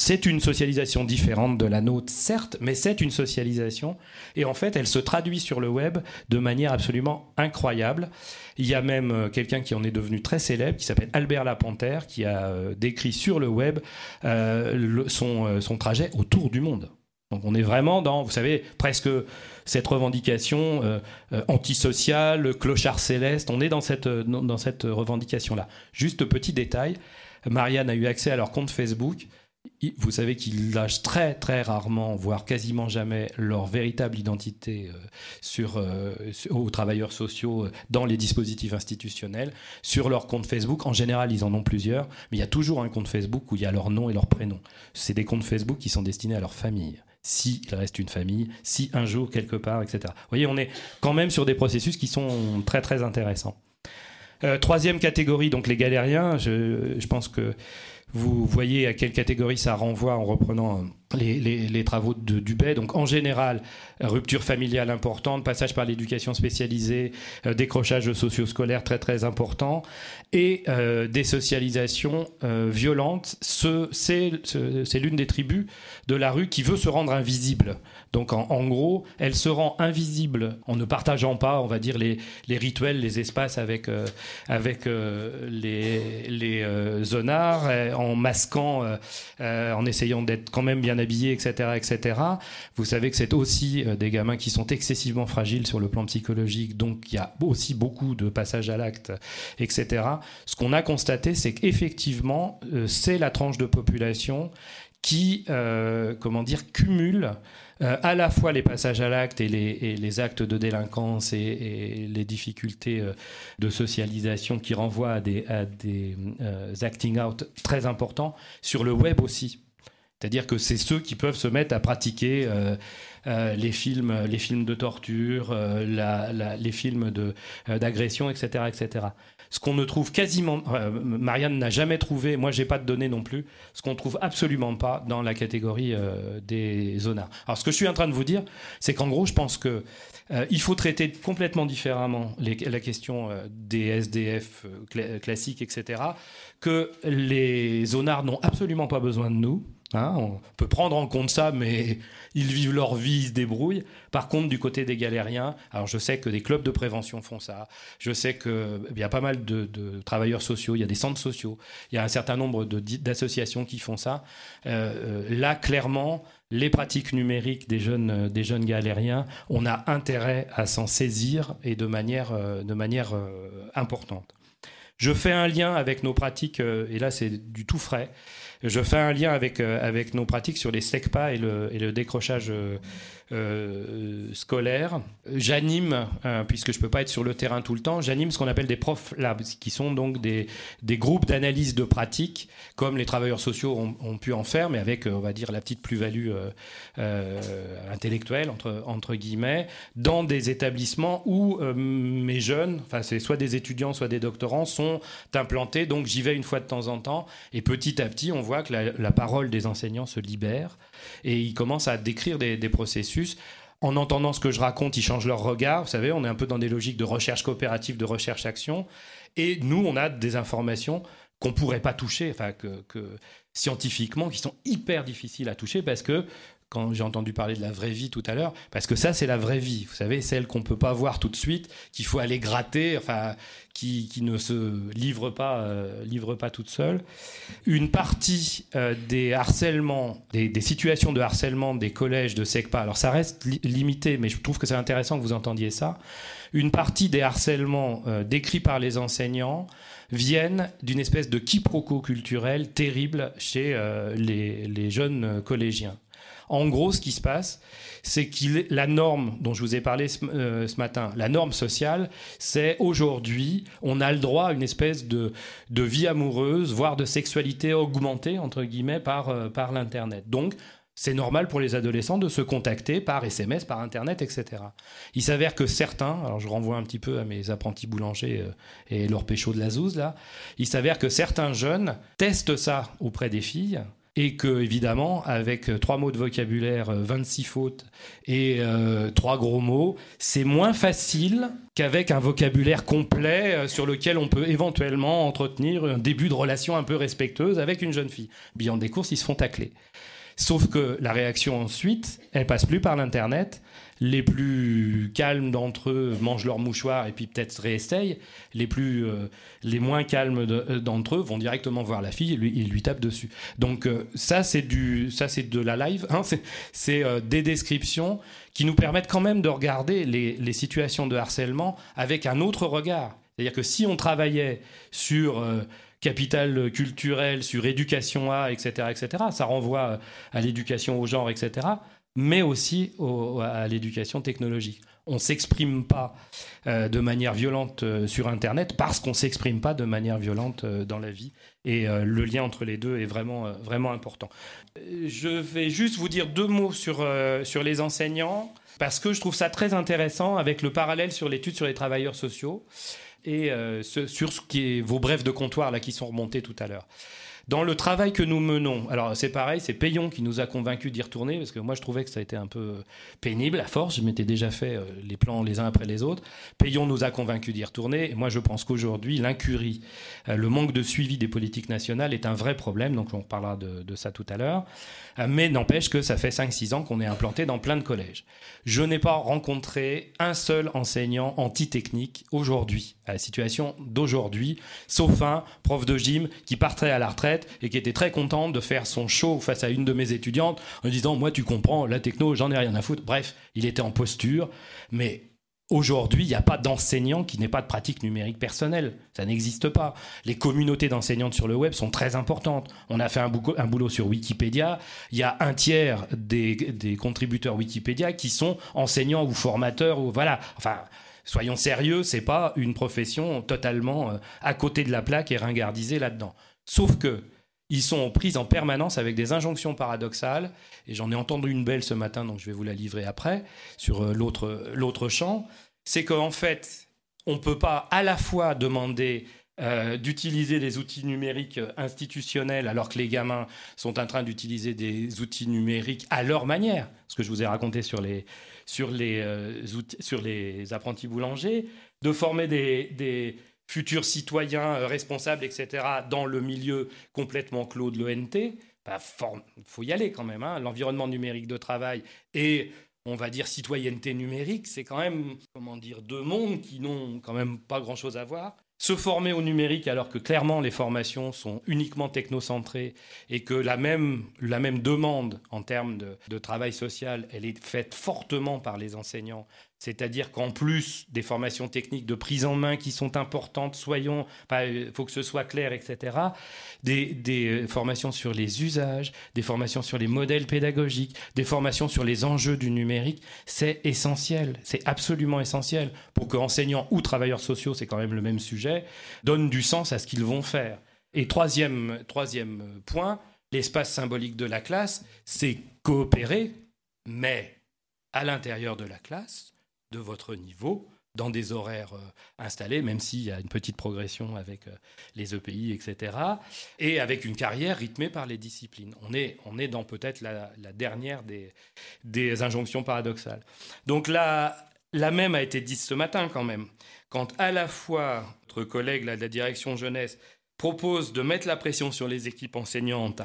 c'est une socialisation différente de la nôtre, certes, mais c'est une socialisation. Et en fait, elle se traduit sur le web de manière absolument incroyable. Il y a même euh, quelqu'un qui en est devenu très célèbre, qui s'appelle Albert Lapanthère, qui a euh, décrit sur le web euh, son, son trajet autour du monde. Donc on est vraiment dans, vous savez, presque cette revendication antisociale, clochard céleste. On est dans cette, dans cette revendication-là. Juste petit détail, Marianne a eu accès à leur compte Facebook vous savez qu'ils lâchent très très rarement, voire quasiment jamais, leur véritable identité euh, sur, euh, aux travailleurs sociaux euh, dans les dispositifs institutionnels, sur leur compte Facebook. En général, ils en ont plusieurs, mais il y a toujours un compte Facebook où il y a leur nom et leur prénom. C'est des comptes Facebook qui sont destinés à leur famille. S'il reste une famille, si un jour quelque part, etc. Vous voyez, on est quand même sur des processus qui sont très très intéressants. troisième catégorie, donc les galériens. Je pense que vous voyez à quelle catégorie ça renvoie en reprenant les, travaux de Dubay. Donc en général, rupture familiale importante, passage par l'éducation spécialisée, euh, décrochage socio-scolaire très très important et euh, désocialisation euh, violente. c'est l'une des tribus de la rue qui veut se rendre invisible. Donc en, gros, elle se rend invisible en ne partageant pas, on va dire, les, rituels, les espaces avec, avec les, les zonards, en masquant, en essayant d'être quand même bien habillés, etc., etc. Vous savez que c'est aussi des gamins qui sont excessivement fragiles sur le plan psychologique, donc il y a aussi beaucoup de passages à l'acte, etc. Ce qu'on a constaté, c'est qu'effectivement, c'est la tranche de population qui, comment dire, cumule euh, à la fois les passages à l'acte et, les, actes de délinquance et, les difficultés euh, de socialisation qui renvoient à des, euh, acting out très importants, sur le web aussi. C'est-à-dire que c'est ceux qui peuvent se mettre à pratiquer les, films, les films de torture, les films d'agression, etc., etc ce qu'on ne trouve quasiment, euh, Marianne n'a jamais trouvé, moi j'ai pas de données non plus, ce qu'on trouve absolument pas dans la catégorie euh, des zonards. Alors ce que je suis en train de vous dire, c'est qu'en gros, je pense que euh, il faut traiter complètement différemment la question des SDF classiques, etc. Que les zonards n'ont absolument pas besoin de nous. Hein, on peut prendre en compte ça, mais ils vivent leur vie, ils se débrouillent. Par contre, du côté des galériens, alors je sais que des clubs de prévention font ça, je sais qu'il y a pas mal de, travailleurs sociaux, il y a des centres sociaux, il y a un certain nombre d'associations qui font ça. Euh, euh, là, clairement, les pratiques numériques des jeunes, euh, des jeunes galériens, on a intérêt à s'en saisir et de manière, de manière importante. Je fais un lien avec nos pratiques, et là c'est du tout frais, je fais un lien avec, avec nos pratiques sur les SECPA et le, et le décrochage euh, scolaire. J'anime, euh, puisque je peux pas être sur le terrain tout le temps, j'anime ce qu'on appelle des profs labs, qui sont donc des, des groupes d'analyse de pratiques, comme les travailleurs sociaux ont, pu en faire, mais avec, euh, on va dire, la petite plus-value intellectuelle, entre, entre guillemets, dans des établissements où mes jeunes, enfin c'est soit des étudiants, soit des doctorants, sont implantés. Donc j'y vais une fois de temps en temps, et petit à petit, on voit que la parole des enseignants se libère, et ils commencent à décrire des, processus en entendant ce que je raconte, ils changent leur regard. Vous savez, on est un peu dans des logiques de recherche coopérative, de recherche-action. Et nous, on a des informations qu'on pourrait pas toucher, enfin que, scientifiquement, qui sont hyper difficiles à toucher parce que quand j'ai entendu parler de la vraie vie tout à l'heure, parce que ça, c'est la vraie vie. Vous savez, celle qu'on peut pas voir tout de suite, qu'il faut aller gratter, enfin, qui, ne se livre pas, euh, livre pas toute seule. Une partie euh, des harcèlements, des, situations de harcèlement des collèges de SECPA, alors ça reste limité, mais je trouve que c'est intéressant que vous entendiez ça. Une partie des harcèlements euh, décrits par les enseignants viennent d'une espèce de quiproquo culturel terrible chez les jeunes collégiens. En gros, ce qui se passe, c'est que la norme dont je vous ai parlé euh, ce, matin, la norme sociale, c'est aujourd'hui, on a le droit à une espèce de, vie amoureuse, voire de sexualité augmentée, entre guillemets, par, euh, par l'Internet. Donc, c'est normal pour les adolescents de se contacter par SMS, par Internet, etc. Il s'avère que certains, alors je renvoie un petit peu à mes apprentis boulangers euh, et leur pécho de la zouze, là, il s'avère que certains jeunes testent ça auprès des filles et que évidemment avec euh, trois mots de vocabulaire, 26 euh, fautes et euh, trois gros mots, c'est moins facile qu'avec un vocabulaire complet sur lequel on peut éventuellement entretenir un début de relation un peu respectueuse avec une jeune fille. Bilan des courses, ils se font tacler. Sauf que la réaction ensuite, elle passe plus par l'internet, les plus calmes d'entre eux mangent leur mouchoir et puis peut-être réessayent. Les plus, euh, les moins calmes euh, d'entre eux vont directement voir la fille et lui, lui tapent dessus. Donc euh, ça c'est de la live. Hein, c'est des descriptions qui nous permettent quand même de regarder les, les situations de harcèlement avec un autre regard. C'est-à-dire que si on travaillait sur capital culturel, sur éducation A, etc., etc. Ça renvoie à l'éducation au genre, etc mais aussi à l'éducation technologique. On ne s'exprime pas euh, de manière violente euh, sur Internet parce qu'on ne s'exprime pas de manière violente euh, dans la vie. Et le lien entre les deux est vraiment, vraiment important. Je vais juste vous dire deux mots sur, sur les enseignants parce que je trouve ça très intéressant avec le parallèle sur l'étude sur les travailleurs sociaux et sur ce qui est vos brefs de comptoir là qui sont remontés tout à l'heure. Dans le travail que nous menons, alors c'est pareil, c'est Payon qui nous a convaincus d'y retourner, parce que moi je trouvais que ça a été un peu pénible à force, je m'étais déjà fait euh, les plans les uns après les autres. Payon nous a convaincus d'y retourner, et moi je pense qu'aujourd'hui, l'incurie, euh, le manque de suivi des politiques nationales est un vrai problème, donc on reparlera de, ça tout à l'heure, euh, mais n'empêche que ça fait 5-6 ans qu'on est implanté dans plein de collèges. Je n'ai pas rencontré un seul enseignant anti-technique aujourd'hui, la situation d'aujourd'hui, sauf un prof de gym qui partirait à la retraite et qui était très contente de faire son show face à une de mes étudiantes en disant Moi, tu comprends, la techno, j'en ai rien à foutre. Bref, il était en posture, mais Aujourd'hui, il n'y a pas d'enseignant qui n'ait pas de pratique numérique personnelle. Ça n'existe pas. Les communautés d'enseignantes sur le web sont très importantes. On a fait un, boulot sur Wikipédia. Il y a un tiers des, contributeurs Wikipédia qui sont enseignants ou formateurs. Ou, voilà. Enfin, soyons sérieux, c'est pas une profession totalement euh, à côté de la plaque et ringardisée là-dedans. Sauf que ils sont prises en permanence avec des injonctions paradoxales, et j'en ai entendu une belle ce matin, donc je vais vous la livrer après, sur euh, l'autre champ, c'est qu'en fait, on ne peut pas à la fois demander euh, d'utiliser des outils numériques institutionnels alors que les gamins sont en train d'utiliser des outils numériques à leur manière, ce que je vous ai raconté sur les, sur les, euh, sur les apprentis boulangers, de former des futurs citoyens euh, responsables, etc., dans le milieu complètement clos de l'ONT, il bah, faut y aller quand même. Hein. L'environnement numérique de travail et, on va dire, citoyenneté numérique, c'est quand même, comment dire, deux mondes qui n'ont quand même pas grand-chose à voir se former au numérique alors que clairement les formations sont uniquement technocentrées et que la même, demande en termes de, de travail social, elle est faite fortement par les enseignants c'est-à-dire qu'en plus des formations techniques de prise en main qui sont importantes, soyons, il faut que ce soit clair, etc., des, des, formations sur les usages, des formations sur les modèles pédagogiques, des formations sur les enjeux du numérique, c'est essentiel, c'est absolument essentiel pour que enseignants ou travailleurs sociaux, c'est quand même le même sujet, donnent du sens à ce qu'ils vont faire. Et troisième, troisième point, l'espace symbolique de la classe, c'est coopérer, mais à l'intérieur de la classe, de votre niveau dans des horaires euh, installés, même s'il y a une petite progression avec euh, les EPI, etc., et avec une carrière rythmée par les disciplines. On est, on est dans peut-être la, dernière des, des injonctions paradoxales. Donc là, la même a été dite ce matin quand même, quand à la fois notre collègue de la direction jeunesse propose de mettre la pression sur les équipes enseignantes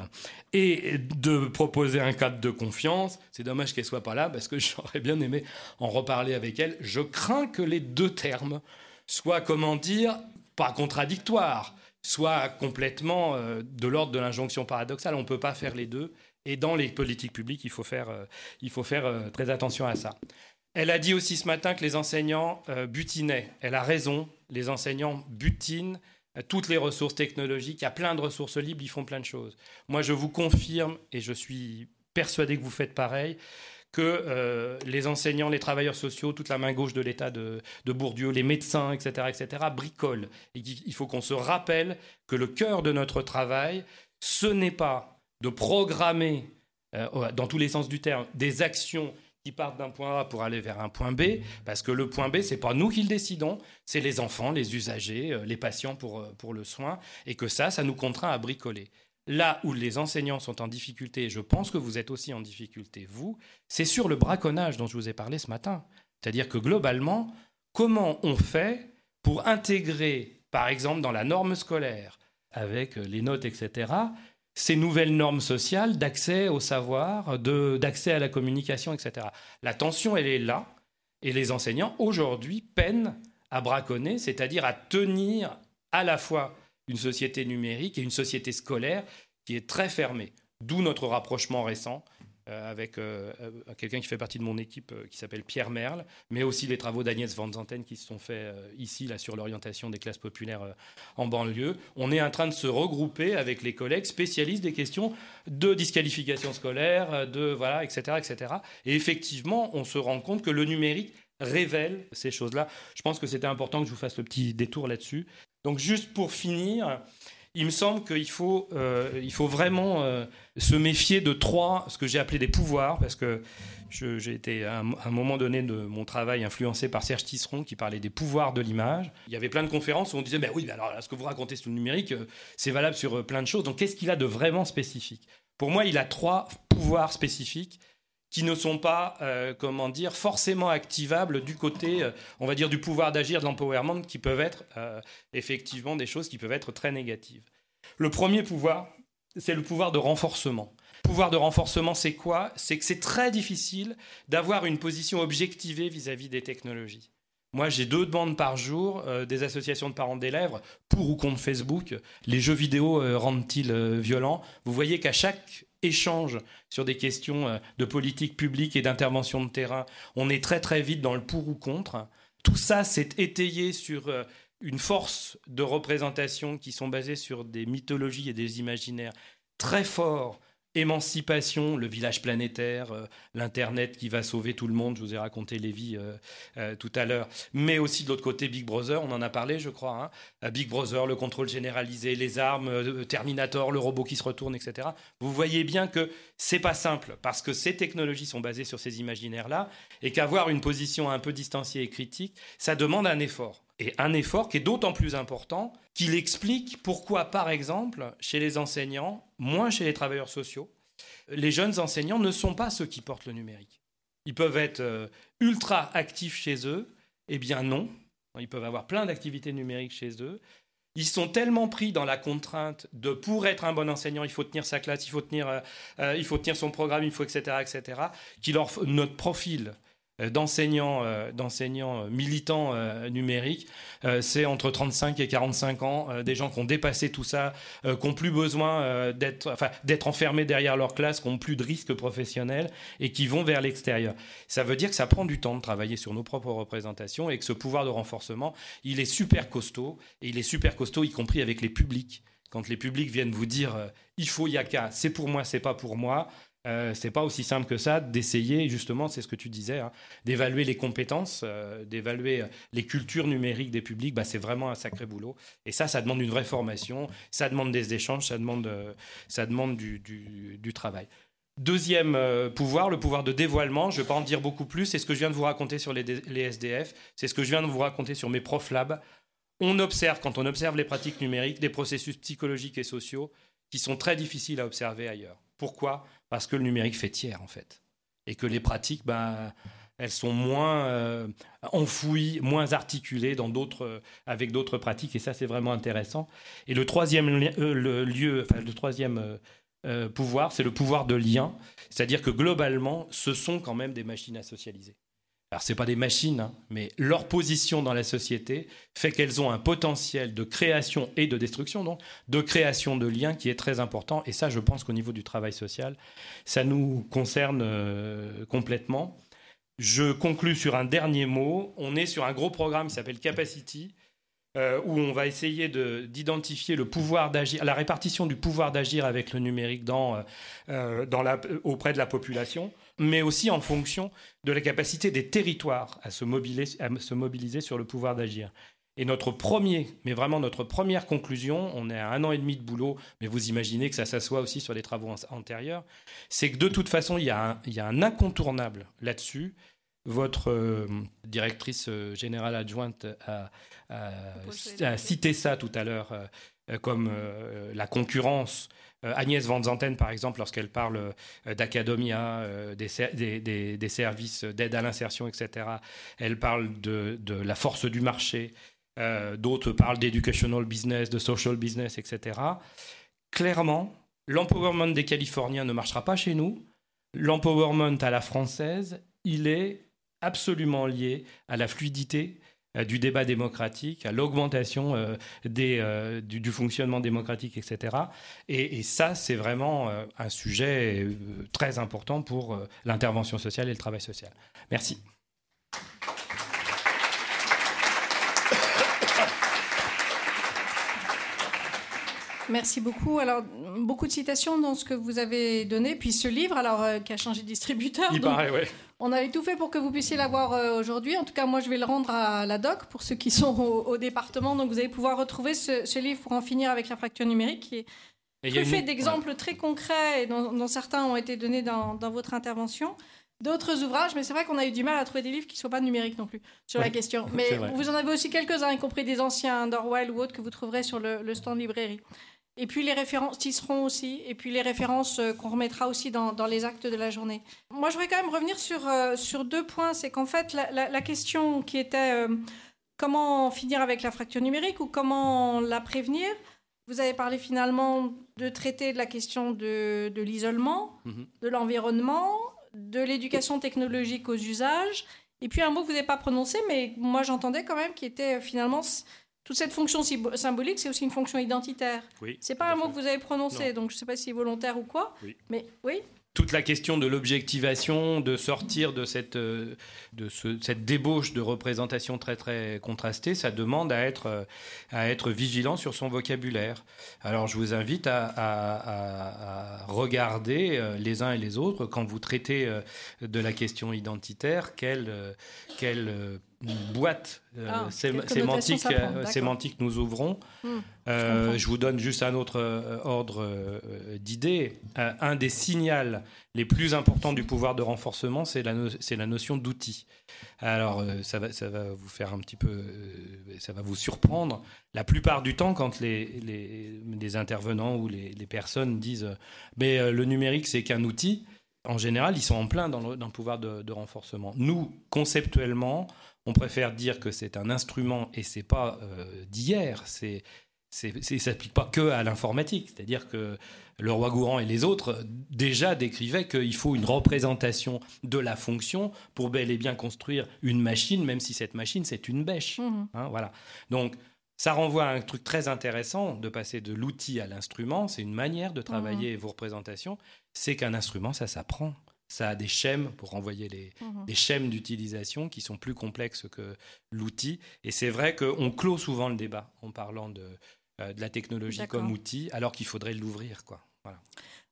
et de proposer un cadre de confiance. C'est dommage qu'elle soit pas là parce que j'aurais bien aimé en reparler avec elle. Je crains que les deux termes soient, comment dire, pas contradictoires, soient complètement euh, de l'ordre de l'injonction paradoxale. On ne peut pas faire les deux. Et dans les politiques publiques, il faut faire, euh, euh, très attention à ça. Elle a dit aussi ce matin que les enseignants butinaient. Elle a raison, les enseignants butinent toutes les ressources technologiques, il y a plein de ressources libres, ils font plein de choses. Moi, je vous confirme, et je suis persuadé que vous faites pareil, que euh, les enseignants, les travailleurs sociaux, toute la main gauche de l'État de, Bourdieu, les médecins, etc., etc., bricolent. Et il faut qu'on se rappelle que le cœur de notre travail, ce n'est pas de programmer, euh, dans tous les sens du terme, des actions partent d'un point A pour aller vers un point B, parce que le point B, c'est pas nous qui le décidons, c'est les enfants, les usagers, euh, les patients pour, euh, pour le soin, et que ça, ça nous contraint à bricoler. Là où les enseignants sont en difficulté, et je pense que vous êtes aussi en difficulté, vous, c'est sur le braconnage dont je vous ai parlé ce matin. C'est-à-dire que globalement, comment on fait pour intégrer, par exemple, dans la norme scolaire, avec les notes, etc., ces nouvelles normes sociales d'accès au savoir, d'accès à la communication, etc. La tension, elle est là, et les enseignants, aujourd'hui, peinent à braconner, c'est-à-dire à tenir à la fois une société numérique et une société scolaire qui est très fermée. D'où notre rapprochement récent avec euh, euh, quelqu'un qui fait partie de mon équipe qui s'appelle Pierre Merle, mais aussi les travaux d'Agnès Van Zanten qui se sont faits ici là, sur l'orientation des classes populaires en banlieue. On est en train de se regrouper avec les collègues spécialistes des questions de disqualification scolaire, de voilà, etc., etc. Et effectivement, on se rend compte que le numérique révèle ces choses-là. Je pense que c'était important que je vous fasse le petit détour là-dessus. Donc juste pour finir, il me semble qu'il faut, euh, faut vraiment euh, se méfier de trois, ce que j'ai appelé des pouvoirs, parce que j'ai été à un, moment donné de mon travail influencé par Serge Tisseron qui parlait des pouvoirs de l'image. Il y avait plein de conférences où on disait, ben oui, alors ce que vous racontez sur le numérique, euh, c'est valable sur plein de choses. Donc qu'est-ce qu'il a de vraiment spécifique? Pour moi, il a trois pouvoirs spécifiques qui ne sont pas, euh, comment dire, forcément activables du côté, euh, on va dire, du pouvoir d'agir, de l'empowerment, qui peuvent être euh, effectivement des choses qui peuvent être très négatives. Le premier pouvoir, c'est le pouvoir de renforcement. Le pouvoir de renforcement, c'est quoi? C'est que c'est très difficile d'avoir une position objectivée vis-à-vis des technologies. Moi, j'ai deux demandes par jour des associations de parents d'élèves pour ou contre Facebook. Les jeux vidéo rendent-ils violents? Vous voyez qu'à chaque échange sur des questions de politique publique et d'intervention de terrain, on est très très vite dans le pour ou contre. Tout ça s'est étayé sur une force de représentation qui sont basées sur des mythologies et des imaginaires très forts émancipation, le village planétaire, euh, l'Internet qui va sauver tout le monde, je vous ai raconté Lévi euh, euh, tout à l'heure, mais aussi de l'autre côté Big Brother, on en a parlé je crois, hein. Big Brother, le contrôle généralisé, les armes, Terminator, le robot qui se retourne, etc. Vous voyez bien que c'est pas simple, parce que ces technologies sont basées sur ces imaginaires-là, et qu'avoir une position un peu distanciée et critique, ça demande un effort. Et un effort qui est d'autant plus important qu'il explique pourquoi, par exemple, chez les enseignants, moins chez les travailleurs sociaux, les jeunes enseignants ne sont pas ceux qui portent le numérique. Ils peuvent être euh, ultra actifs chez eux, eh bien non. Ils peuvent avoir plein d'activités numériques chez eux. Ils sont tellement pris dans la contrainte de pour être un bon enseignant, il faut tenir sa classe, il faut tenir, euh, euh, il faut tenir son programme, il faut etc. etc. Qui leur notre profil d'enseignants euh, d'enseignants euh, militants numériques, c'est entre 35 et 45 ans, des gens qui ont dépassé tout ça, qui n'ont plus besoin d'être enfermés derrière leur classe, qui n'ont plus de risques professionnels et qui vont vers l'extérieur. Ça veut dire que ça prend du temps de travailler sur nos propres représentations et que ce pouvoir de renforcement, il est super costaud et il est super costaud y compris avec les publics. Quand les publics viennent vous dire il faut Yaka, c'est pour moi, c'est pas pour moi, euh, c'est pas aussi simple que ça d'essayer, justement, c'est ce que tu disais, hein, d'évaluer les compétences, euh, d'évaluer euh, les cultures numériques des publics. Bah, c'est vraiment un sacré boulot. Et ça, ça demande une vraie formation, ça demande des échanges, ça demande, ça demande du, travail. Deuxième pouvoir, le pouvoir de dévoilement. Je ne vais pas en dire beaucoup plus. C'est ce que je viens de vous raconter sur les, les SDF. C'est ce que je viens de vous raconter sur mes profs lab. On observe, quand on observe les pratiques numériques, des processus psychologiques et sociaux qui sont très difficiles à observer ailleurs. Pourquoi? Parce que le numérique fait tiers, en fait. Et que les pratiques, ben, elles sont moins euh, enfouies, moins articulées dans d'autres, avec d'autres pratiques. Et ça, c'est vraiment intéressant. Et le troisième euh, lieu, enfin, le troisième euh, pouvoir, c'est le pouvoir de lien. C'est-à-dire que globalement, ce sont quand même des machines à socialiser. Alors, ce pas des machines, hein, mais leur position dans la société fait qu'elles ont un potentiel de création et de destruction, donc de création de liens qui est très important. Et ça, je pense qu'au niveau du travail social, ça nous concerne euh, complètement. Je conclus sur un dernier mot. On est sur un gros programme qui s'appelle Capacity, euh, où on va essayer d'identifier le pouvoir d'agir, la répartition du pouvoir d'agir avec le numérique dans, euh, dans la, auprès de la population mais aussi en fonction de la capacité des territoires à se mobiliser, à se mobiliser sur le pouvoir d'agir. Et notre premier, mais vraiment notre première conclusion, on est à un an et demi de boulot, mais vous imaginez que ça s'assoit aussi sur les travaux antérieurs, c'est que de toute façon, il y a un, il y a un incontournable là-dessus. Votre euh, directrice euh, générale adjointe a, cité ça tout à l'heure euh, comme la concurrence Agnès Van Zanten, par exemple, lorsqu'elle parle d'academia, des, services d'aide à l'insertion, etc., elle parle de, la force du marché. D'autres parlent d'educational business, de social business, etc. Clairement, l'empowerment des Californiens ne marchera pas chez nous. L'empowerment à la française, il est absolument lié à la fluidité euh, du débat démocratique, à l'augmentation euh, euh, du, fonctionnement démocratique, etc. Et, ça, c'est vraiment un sujet très important pour l'intervention sociale et le travail social. Merci. Merci beaucoup. Alors, beaucoup de citations dans ce que vous avez donné, puis ce livre, alors qui a changé de distributeur. Il paraît, oui. On avait tout fait pour que vous puissiez l'avoir euh, aujourd'hui. En tout cas, moi, je vais le rendre à la doc pour ceux qui sont au, département. Donc, vous allez pouvoir retrouver ce, livre pour en finir avec la fracture numérique qui est truffé d'exemples très concrets et dont, certains ont été donnés dans, votre intervention. D'autres ouvrages, mais c'est vrai qu'on a eu du mal à trouver des livres qui ne soient pas numériques non plus sur la question. Mais vous en avez aussi quelques-uns, y compris des anciens d'Orwell ou autres que vous trouverez sur le, le stand librairie. Et puis les références y seront aussi, et puis les références euh, qu'on remettra aussi dans, les actes de la journée. Moi, je voudrais quand même revenir sur, euh, sur deux points. C'est qu'en fait, la, question qui était euh, comment finir avec la fracture numérique ou comment la prévenir, vous avez parlé finalement de traiter de la question de, de l'isolement, mhm. de l'environnement, de l'éducation technologique aux usages Et puis un mot que vous n'avez pas prononcé, mais moi j'entendais quand même, qui était finalement toute cette fonction symbolique, c'est aussi une fonction identitaire. Oui, c'est pas un mot que vous avez prononcé, donc je ne sais pas si c'est volontaire ou quoi. Oui. Mais oui toute la question de l'objectivation, de sortir de cette, euh, de cette débauche de représentation très très contrastée, ça demande à être, euh, à être vigilant sur son vocabulaire. Alors je vous invite à, regarder euh, les uns et les autres quand vous traitez de la question identitaire, quelle, quelle boîte euh, ah, sémantique, euh, sémantique nous ouvrons. Hmm, euh, je, vous donne juste un autre ordre d'idée. un des signaux les plus importants du pouvoir de renforcement, c'est la, la, notion d'outil. Alors, ça, va, ça va vous faire un petit peu, ça va vous surprendre. La plupart du temps, quand les, les, intervenants ou les, personnes disent, mais le numérique, c'est qu'un outil, en général, ils sont en plein dans le, dans le pouvoir de, de renforcement. Nous, conceptuellement, on préfère dire que c'est un instrument et c'est pas euh, d'hier. C'est ça ne s'applique pas que à l'informatique. C'est-à-dire que le roi Gourand et les autres déjà décrivaient qu'il faut une représentation de la fonction pour bel et bien construire une machine, même si cette machine, c'est une bêche. Mmh. Hein, voilà. Donc, ça renvoie à un truc très intéressant de passer de l'outil à l'instrument. C'est une manière de travailler mmh. vos représentations. C'est qu'un instrument, ça s'apprend ça a des schèmes pour envoyer les, mhm. schèmes d'utilisation qui sont plus complexes que l'outil. Et c'est vrai qu'on clôt souvent le débat en parlant de, euh, de la technologie comme outil, alors qu'il faudrait l'ouvrir. quoi.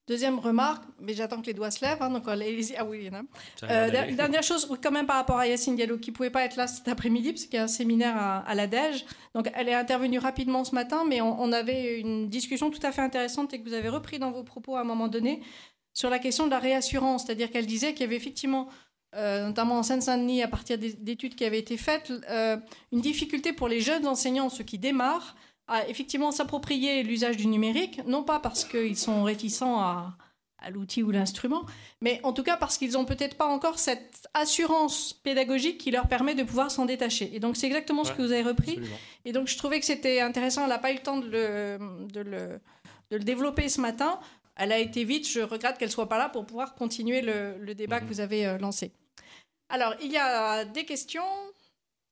Deuxième remarque, mais j'attends que les doigts se lèvent. Hein, donc ah oui, il y en a. Euh, dernière chose, quand même par rapport à Yacine Diallo, qui ne pouvait pas être là cet après-midi, parce qu'il y a un séminaire à, à l'ADEGE. Donc elle est intervenue rapidement ce matin, mais on, on, avait une discussion tout à fait intéressante et que vous avez repris dans vos propos à un moment donné sur la question de la réassurance, c'est-à-dire qu'elle disait qu'il y avait effectivement, euh, notamment en Seine-Saint-Denis, à partir d'études qui avaient été faites, euh, une difficulté pour les jeunes enseignants, ceux qui démarrent, à effectivement s'approprier l'usage du numérique, non pas parce qu'ils sont réticents à, l'outil ou l'instrument, mais en tout cas parce qu'ils n'ont peut-être pas encore cette assurance pédagogique qui leur permet de pouvoir s'en détacher. Et donc c'est exactement ce que vous avez repris. Et donc je trouvais que c'était intéressant, elle n'a pas eu le temps de le, de le, de le développer ce matin, elle a été vite. Je regrette qu'elle soit pas là pour pouvoir continuer le, débat que mhm. vous avez euh, lancé. Alors, il y a des questions?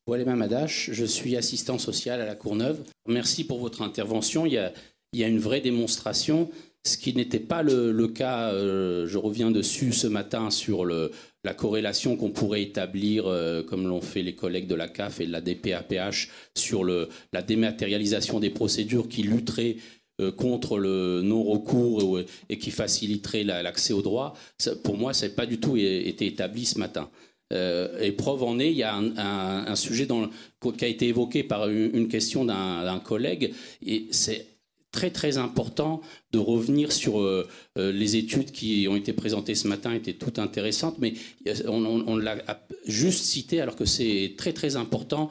Voilà, Mamadash, je suis assistant social à la Courneuve. Merci pour votre intervention. Il y a, il y a une vraie démonstration, ce qui n'était pas le, cas, euh, je reviens dessus ce matin sur le, la corrélation qu'on pourrait établir, euh, comme l'ont fait les collègues de la CAF et de la DPAPH, sur le, la dématérialisation des procédures qui lutteraient euh, contre le non-recours et qui faciliterait l'accès au droit, pour moi, ça n'a pas du tout été établi ce matin. Euh, et preuve en est, il y a un, sujet qui a été évoqué par une, question d'un collègue, et c'est très très important de revenir sur euh, les études qui ont été présentées ce matin, étaient toutes intéressantes, mais on, l'a juste cité alors que c'est très très important,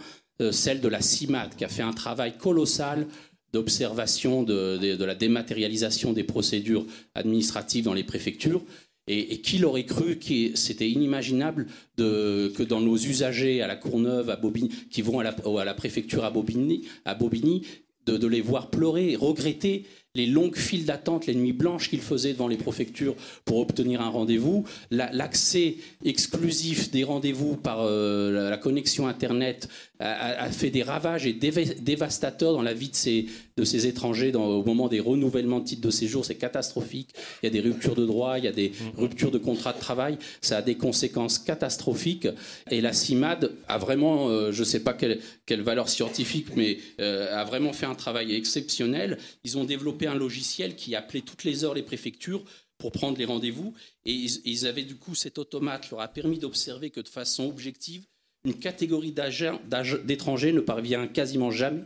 celle de la CIMAD, qui a fait un travail colossal d'observation de, la dématérialisation des procédures administratives dans les préfectures. Et, qui l'aurait cru que c'était inimaginable que dans nos usagers à la Courneuve, à Bobigny, qui vont à la, préfecture à Bobigny, à Bobigny de, de, les voir pleurer et regretter les longues files d'attente, les nuits blanches qu'ils faisaient devant les préfectures pour obtenir un rendez-vous, l'accès exclusif des rendez-vous par euh, la connexion Internet a, fait des ravages et dévastateurs dans la vie de ces, de ces étrangers dans, au moment des renouvellements de titres de séjour. C'est catastrophique. Il y a des ruptures de droit, il y a des ruptures de contrats de travail. Ça a des conséquences catastrophiques. Et la CIMAD a vraiment, euh, je ne sais pas quelle, quelle, valeur scientifique, mais euh, a vraiment fait un travail exceptionnel. Ils ont développé un logiciel qui appelait toutes les heures les préfectures pour prendre les rendez-vous. Et ils, avaient du coup cet automate leur a permis d'observer que de façon objective, une catégorie d'étrangers ne parvient quasiment jamais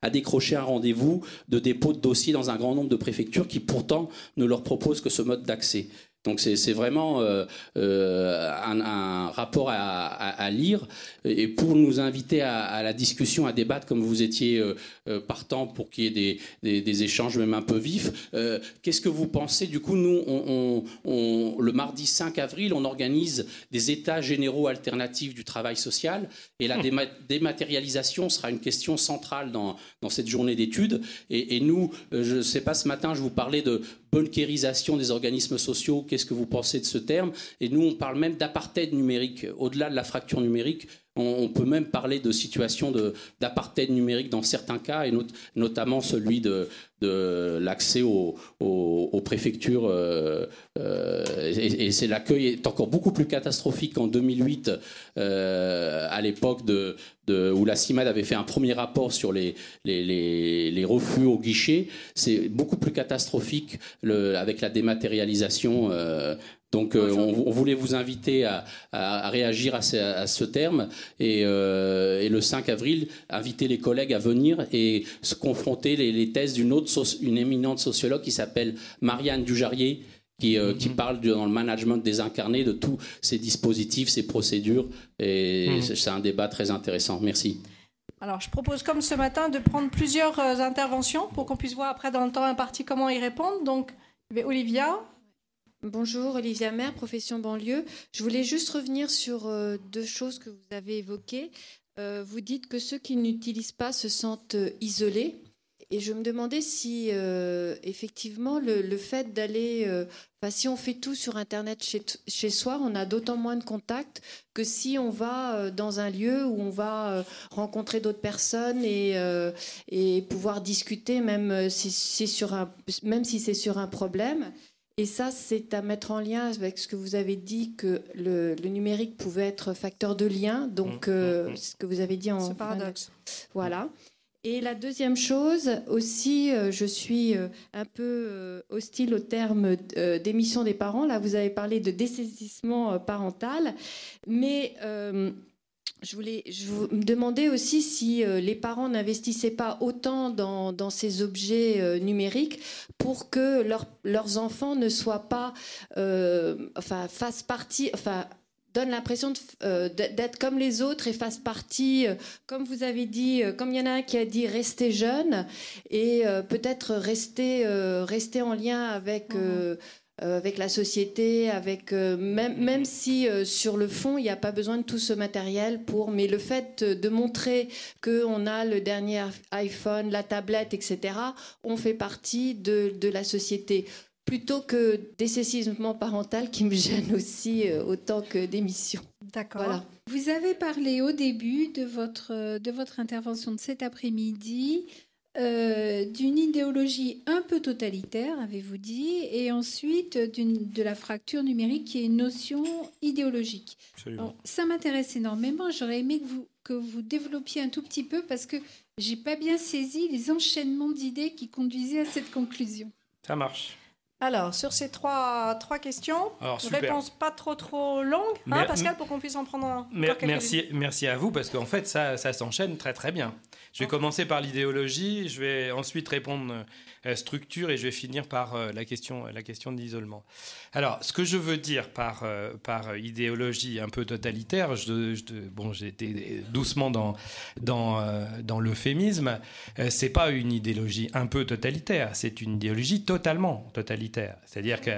à décrocher un rendez-vous de dépôt de dossier dans un grand nombre de préfectures qui pourtant ne leur proposent que ce mode d'accès. Donc c'est vraiment euh, euh, un, rapport à, lire et pour nous inviter à, la discussion, à débattre comme vous étiez euh, partant pour qu'il y ait des, échanges même un peu vifs. Qu'est-ce que vous pensez? Du coup, nous, on, le mardi 5 avril, on organise des états généraux alternatifs du travail social et la hum. dématérialisation sera une question centrale dans, cette journée d'études. Et, et, nous, je ne sais pas, ce matin, je vous parlais de, bunkérisation des organismes sociaux, qu'est-ce que vous pensez de ce terme? Et nous, on parle même d'apartheid numérique. Au-delà de la fracture numérique, on, peut même parler de situation d'apartheid numérique dans certains cas, et notamment celui de, l'accès aux, préfectures. Euh, euh, et, l'accueil est encore beaucoup plus catastrophique qu'en 2008, euh, à l'époque où la CIMAD avait fait un premier rapport sur les, les, refus au guichet. C'est beaucoup plus catastrophique avec la dématérialisation donc euh, on, voulait vous inviter à, réagir à ce, terme euh, et, le 5 avril, inviter les collègues à venir et se confronter les, thèses d'une autre, une éminente sociologue qui s'appelle Marianne Dujarier, qui, euh, qui, mhm. parle dans le management des incarnés de tous ces dispositifs, ces procédures. Et mhm. c'est un débat très intéressant. Merci. Alors, je propose, comme ce matin, de prendre plusieurs interventions pour qu'on puisse voir après, dans le temps imparti, comment y répondre. Donc, Olivia, Bonjour, Olivia Mère, profession banlieue. Je voulais juste revenir sur euh, deux choses que vous avez évoquées. Euh, vous dites que ceux qui n'utilisent pas se sentent euh, isolés. Et je me demandais si effectivement le, fait d'aller, si on fait tout sur Internet chez, soi, on a d'autant moins de contacts que si on va dans un lieu où on va rencontrer d'autres personnes et, pouvoir discuter, même si c'est sur un problème. Et ça, c'est à mettre en lien avec ce que vous avez dit que le, numérique pouvait être facteur de lien, donc mmh, euh, mmh, mmh. ce que vous avez dit en... Ce paradoxe. Voilà. Et la deuxième chose aussi, euh, je suis euh, un peu hostile au terme d'émission des parents. Là, vous avez parlé de dessaisissement parental, mais je voulais je me demandais aussi si euh, les parents n'investissaient pas autant dans, ces objets euh, numériques pour que leurs enfants ne soient pas, euh, enfin, fassent partie, enfin, donnent l'impression d'être comme les autres et fassent partie, comme vous avez dit, comme il y en a un qui a dit rester jeune et peut-être rester, rester en lien avec. Mmh. Euh, avec la société, avec euh, même, même si euh, sur le fond il n'y a pas besoin de tout ce matériel pour, mais le fait de montrer qu'on a le dernier iPhone, la tablette, etc., on fait partie de, de la société plutôt que décessivement parental qui me gêne aussi autant que d'émission. D'accord. Voilà. Vous avez parlé au début de votre, de votre intervention de cet après-midi euh, d'une idéologie un peu totalitaire, avez-vous dit, et ensuite de la fracture numérique qui est une notion idéologique. ça m'intéresse énormément. J'aurais aimé que vous, que vous développiez un tout petit peu parce que j'ai pas bien saisi les enchaînements d'idées qui conduisaient à cette conclusion. Ça marche. Alors, sur ces trois, trois questions, réponse pas trop trop longue, hein, Pascal, pour qu'on puisse en prendre un. Merci, merci à vous, parce qu'en fait, ça, ça s'enchaîne très très bien. Je vais commencer par l'idéologie, je vais ensuite répondre structure et je vais finir par euh, la question, la question de l'isolement. Alors, ce que je veux dire par, euh, par idéologie un peu totalitaire, je, bon, j'ai été doucement dans, dans, dans l'euphémisme, c'est pas une idéologie un peu totalitaire, c'est une idéologie totalement totalitaire. C'est-à-dire que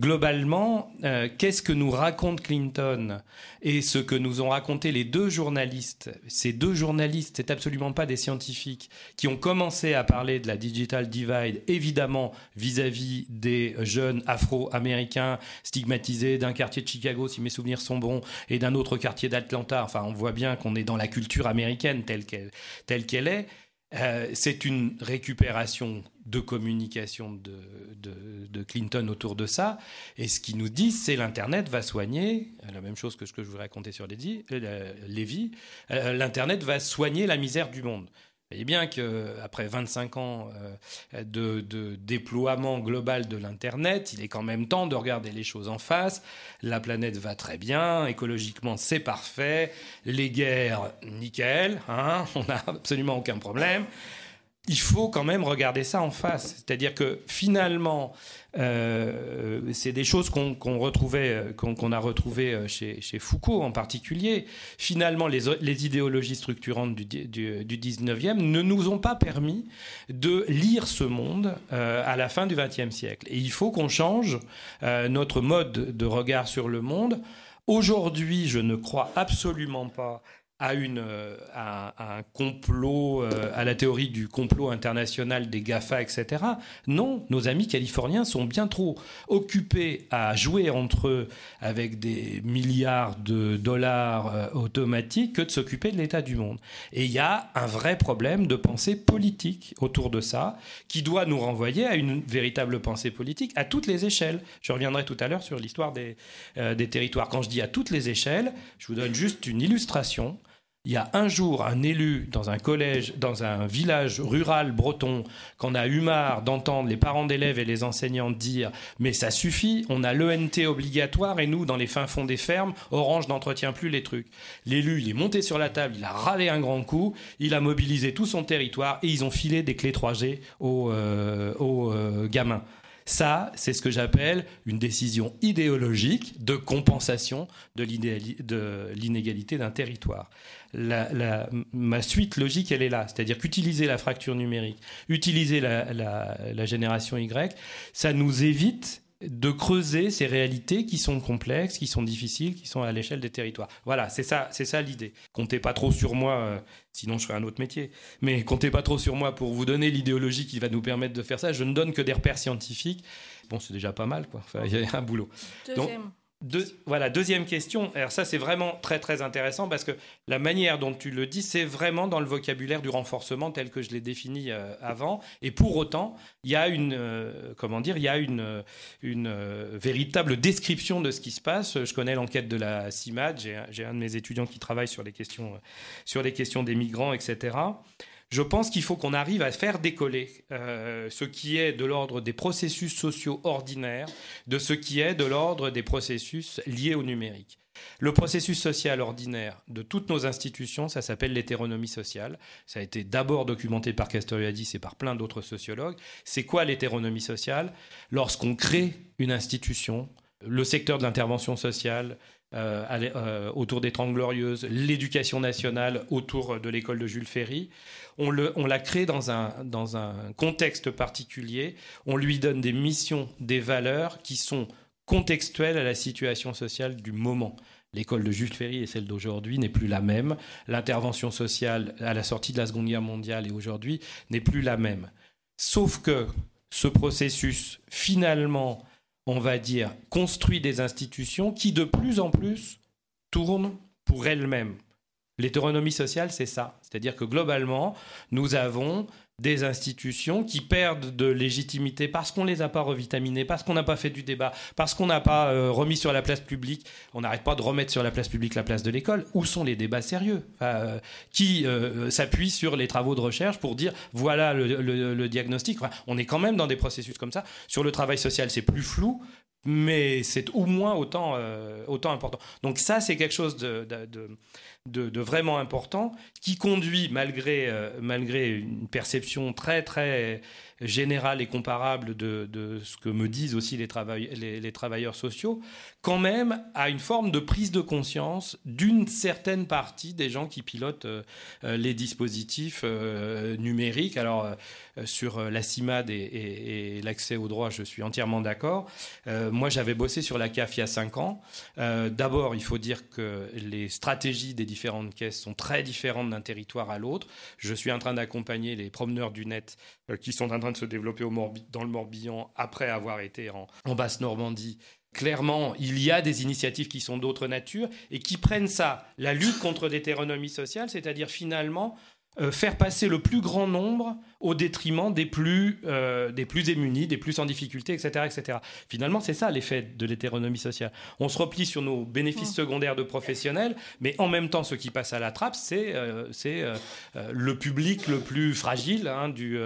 globalement, euh, qu'est-ce que nous raconte Clinton et ce que nous ont raconté les deux journalistes? Ces deux journalistes, c'est absolument pas des scientifiques qui ont commencé à parler de la digital divide, évidemment vis-à-vis des jeunes Afro-américains stigmatisés d'un quartier de Chicago, si mes souvenirs sont bons, et d'un autre quartier d'Atlanta. Enfin, on voit bien qu'on est dans la culture américaine telle qu'elle est. Euh, c'est une récupération de communication de, Clinton autour de ça. Et ce qu'ils nous disent, c'est l'Internet va soigner, la même chose que ce que je vous racontais sur Lévi, euh, euh, l'Internet va soigner la misère du monde voyez bien qu'après 25 ans euh, de, déploiement global de l'Internet, il est quand même temps de regarder les choses en face. La planète va très bien, écologiquement c'est parfait, les guerres, nickel, hein, on n'a absolument aucun problème. Il faut quand même regarder ça en face. C'est-à-dire que finalement, euh, c'est des choses qu'on retrouvait, euh, a retrouvées euh, chez, Foucault en particulier. Finalement, les, idéologies structurantes du, du, 19e ne nous ont pas permis de lire ce monde à la fin du 20e siècle. Et il faut qu'on change notre mode de regard sur le monde. Aujourd'hui, je ne crois absolument pas à, une, euh, à, un complot, euh, à la théorie du complot international des GAFA, etc. Non, nos amis californiens sont bien trop occupés à jouer entre eux avec des milliards de dollars euh, automatiques que de s'occuper de l'état du monde. Et il y a un vrai problème de pensée politique autour de ça qui doit nous renvoyer à une véritable pensée politique à toutes les échelles. Je reviendrai tout à l'heure sur l'histoire des, des territoires. Quand je dis à toutes les échelles, je vous donne juste une illustration il y a un jour un élu dans un collège, dans un village rural breton, qu'on a eu marre d'entendre les parents d'élèves et les enseignants dire Mais ça suffit, on a l'ENT obligatoire et nous, dans les fins fonds des fermes, Orange n'entretient plus les trucs. L'élu, il est monté sur la table, il a râlé un grand coup, il a mobilisé tout son territoire et ils ont filé des clés 3G aux, euh, euh, gamins. Ça, c'est ce que j'appelle une décision idéologique de compensation de l'inégalité d'un territoire. ma suite logique, elle est là. C'est-à-dire qu'utiliser la fracture numérique, utiliser la, génération Y, ça nous évite de creuser ces réalités qui sont complexes, qui sont difficiles, qui sont à l'échelle des territoires. Voilà, c'est ça, c'est ça l'idée. Comptez pas trop sur moi, euh, sinon je ferai un autre métier. Mais comptez pas trop sur moi pour vous donner l'idéologie qui va nous permettre de faire ça. Je ne donne que des repères scientifiques. Bon, c'est déjà pas mal, quoi. il y a un boulot. Deuxième voilà, deuxième question. Alors ça, c'est vraiment très très intéressant parce que la manière dont tu le dis, c'est vraiment dans le vocabulaire du renforcement tel que je l'ai défini euh, avant. Et pour autant, il y a une, euh, comment dire, il y a une, euh, véritable description de ce qui se passe. Je connais l'enquête de la CIMAD. J'ai un de mes étudiants qui travaille sur les questions, sur les questions des migrants, etc je pense qu'il faut qu'on arrive à faire décoller euh, ce qui est de l'ordre des processus sociaux ordinaires de ce qui est de l'ordre des processus liés au numérique. Le processus social ordinaire de toutes nos institutions, ça s'appelle l'hétéronomie sociale. Ça a été d'abord documenté par Castoriadis et par plein d'autres sociologues. C'est quoi l'hétéronomie sociale? Lorsqu'on crée une institution, le secteur de l'intervention sociale, euh, euh, autour des Trente Glorieuses, l'éducation nationale autour de l'école de Jules Ferry. On, la crée dans un, dans un contexte particulier, on lui donne des missions, des valeurs qui sont contextuelles à la situation sociale du moment. L'école de Jules Ferry et celle d'aujourd'hui n'est plus la même. L'intervention sociale à la sortie de la Seconde Guerre mondiale et aujourd'hui n'est plus la même. Sauf que ce processus, finalement, on va dire, construit des institutions qui de plus en plus tournent pour elles-mêmes. L'hétéronomie sociale, c'est ça. C'est-à-dire que globalement, nous avons des institutions qui perdent de légitimité parce qu'on ne les a pas revitaminées, parce qu'on n'a pas fait du débat, parce qu'on n'a pas euh, remis sur la place publique. On n'arrête pas de remettre sur la place publique la place de l'école. Où sont les débats sérieux? Euh, Qui euh, s'appuient sur les travaux de recherche pour dire voilà le, diagnostic On est quand même dans des processus comme ça. Sur le travail social, c'est plus flou mais c'est au moins autant, autant important. Donc ça, c'est quelque chose de, de, vraiment important qui conduit, malgré, euh, malgré une perception très très générale et comparable de, ce que me disent aussi les, travailleurs sociaux, quand même à une forme de prise de conscience d'une certaine partie des gens qui pilotent euh, euh, les dispositifs numériques. Alors, sur la CIMAD et, l'accès au droit, je suis entièrement d'accord. moi, j'avais bossé sur la CAF il y a cinq ans. D'abord, il faut dire que les stratégies des différentes caisses sont très différentes d'un territoire à l'autre. Je suis en train d'accompagner les promeneurs du net euh, qui sont en train de se développer dans le Morbihan après avoir été en, en Basse-Normandie. Clairement, il y a des initiatives qui sont d'autre nature et qui prennent ça, la lutte contre l'hétéronomie sociale, c'est-à-dire finalement euh, faire passer le plus grand nombre au détriment des plus, euh, des plus émunis, des plus en difficulté, etc. etc. Finalement, c'est ça l'effet de l'hétéronomie sociale. On se replie sur nos bénéfices secondaires de professionnels, mais en même temps, ce qui passe à la trappe, c'est euh, le public le plus fragile hein, du,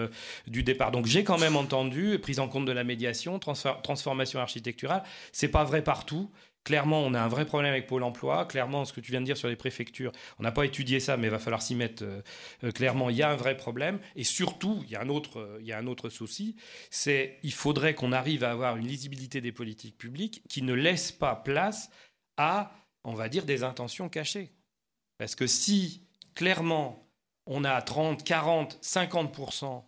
du départ. Donc j'ai quand même entendu, prise en compte de la médiation, transformation architecturale, c'est pas vrai partout. Clairement, on a un vrai problème avec Pôle emploi. Clairement, ce que tu viens de dire sur les préfectures, on n'a pas étudié ça, mais il va falloir s'y mettre euh, euh, clairement. Il y a un vrai problème. Et surtout, il y a un autre, euh, il y a un autre souci c'est il faudrait qu'on arrive à avoir une lisibilité des politiques publiques qui ne laisse pas place à, on va dire, des intentions cachées. Parce que si, clairement, on a 30, 40, 50%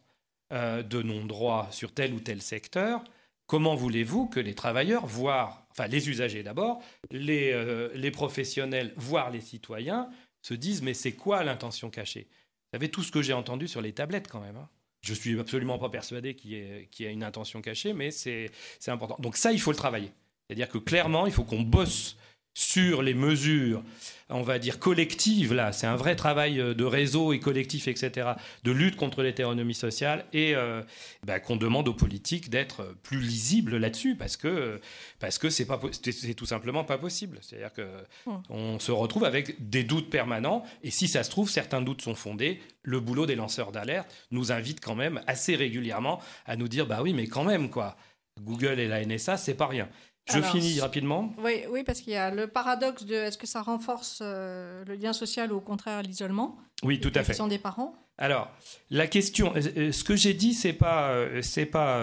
de non-droits sur tel ou tel secteur, comment voulez-vous que les travailleurs voient enfin les usagers d'abord, les, euh, les, professionnels, voire les citoyens, se disent mais c'est quoi l'intention cachée? Vous savez tout ce que j'ai entendu sur les tablettes quand même. Hein. Je suis absolument pas persuadé qu'il y, ait une intention cachée, mais c'est important. Donc ça, il faut le travailler. C'est-à-dire que clairement, il faut qu'on bosse sur les mesures, on va dire collectives, là, c'est un vrai travail euh, de réseau et collectif, etc., de lutte contre l'hétéronomie sociale, et euh, bah, qu'on demande aux politiques d'être plus lisibles là-dessus, parce que parce que c'est pas c'est tout simplement pas possible. C'est-à-dire que hum. on se retrouve avec des doutes permanents, et si ça se trouve, certains doutes sont fondés. Le boulot des lanceurs d'alerte nous invite quand même assez régulièrement à nous dire, bah oui, mais quand même quoi. Google et la NSA, c'est pas rien. Je finis rapidement. Oui, oui parce qu'il y a le paradoxe de est-ce que ça renforce euh, le lien social ou au contraire l'isolement Oui, tout à fait. des parents. Alors, la question, euh, euh, ce que j'ai dit, c'est pas, c'est pas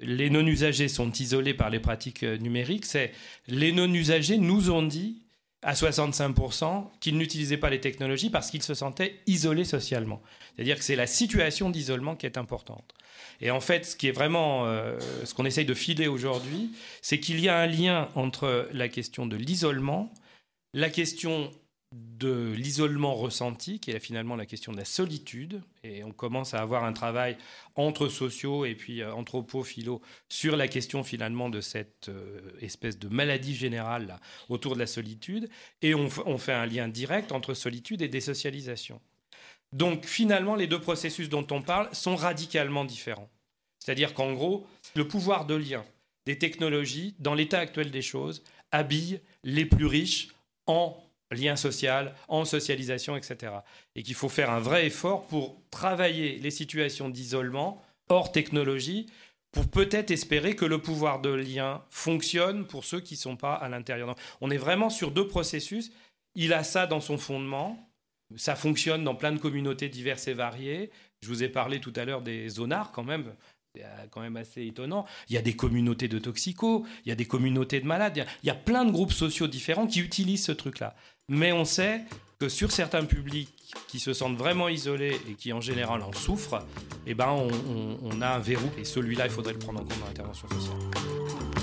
les non-usagers sont isolés par les pratiques numériques, c'est les non-usagers nous ont dit à 65% qu'ils n'utilisaient pas les technologies parce qu'ils se sentaient isolés socialement. C'est-à-dire que c'est la situation d'isolement qui est importante. Et en fait, ce qui est vraiment, euh, ce qu'on essaye de filer aujourd'hui, c'est qu'il y a un lien entre la question de l'isolement, la question de l'isolement ressenti, qui est finalement la question de la solitude, et on commence à avoir un travail entre sociaux et puis euh, anthropo-philo sur la question finalement de cette euh, espèce de maladie générale autour de la solitude, et on, on fait un lien direct entre solitude et désocialisation. Donc finalement, les deux processus dont on parle sont radicalement différents. C'est-à-dire qu'en gros, le pouvoir de lien des technologies, dans l'état actuel des choses, habille les plus riches en lien social, en socialisation, etc. Et qu'il faut faire un vrai effort pour travailler les situations d'isolement hors technologie, pour peut-être espérer que le pouvoir de lien fonctionne pour ceux qui ne sont pas à l'intérieur. On est vraiment sur deux processus. Il a ça dans son fondement, ça fonctionne dans plein de communautés diverses et variées. Je vous ai parlé tout à l'heure des zonards quand même. C'est quand même assez étonnant. Il y a des communautés de toxicos, il y a des communautés de malades, il y a, plein de groupes sociaux différents qui utilisent ce truc-là. Mais on sait que sur certains publics qui se sentent vraiment isolés et qui en général en souffrent, eh ben on a un verrou et celui-là, il faudrait le prendre en compte dans l'intervention sociale.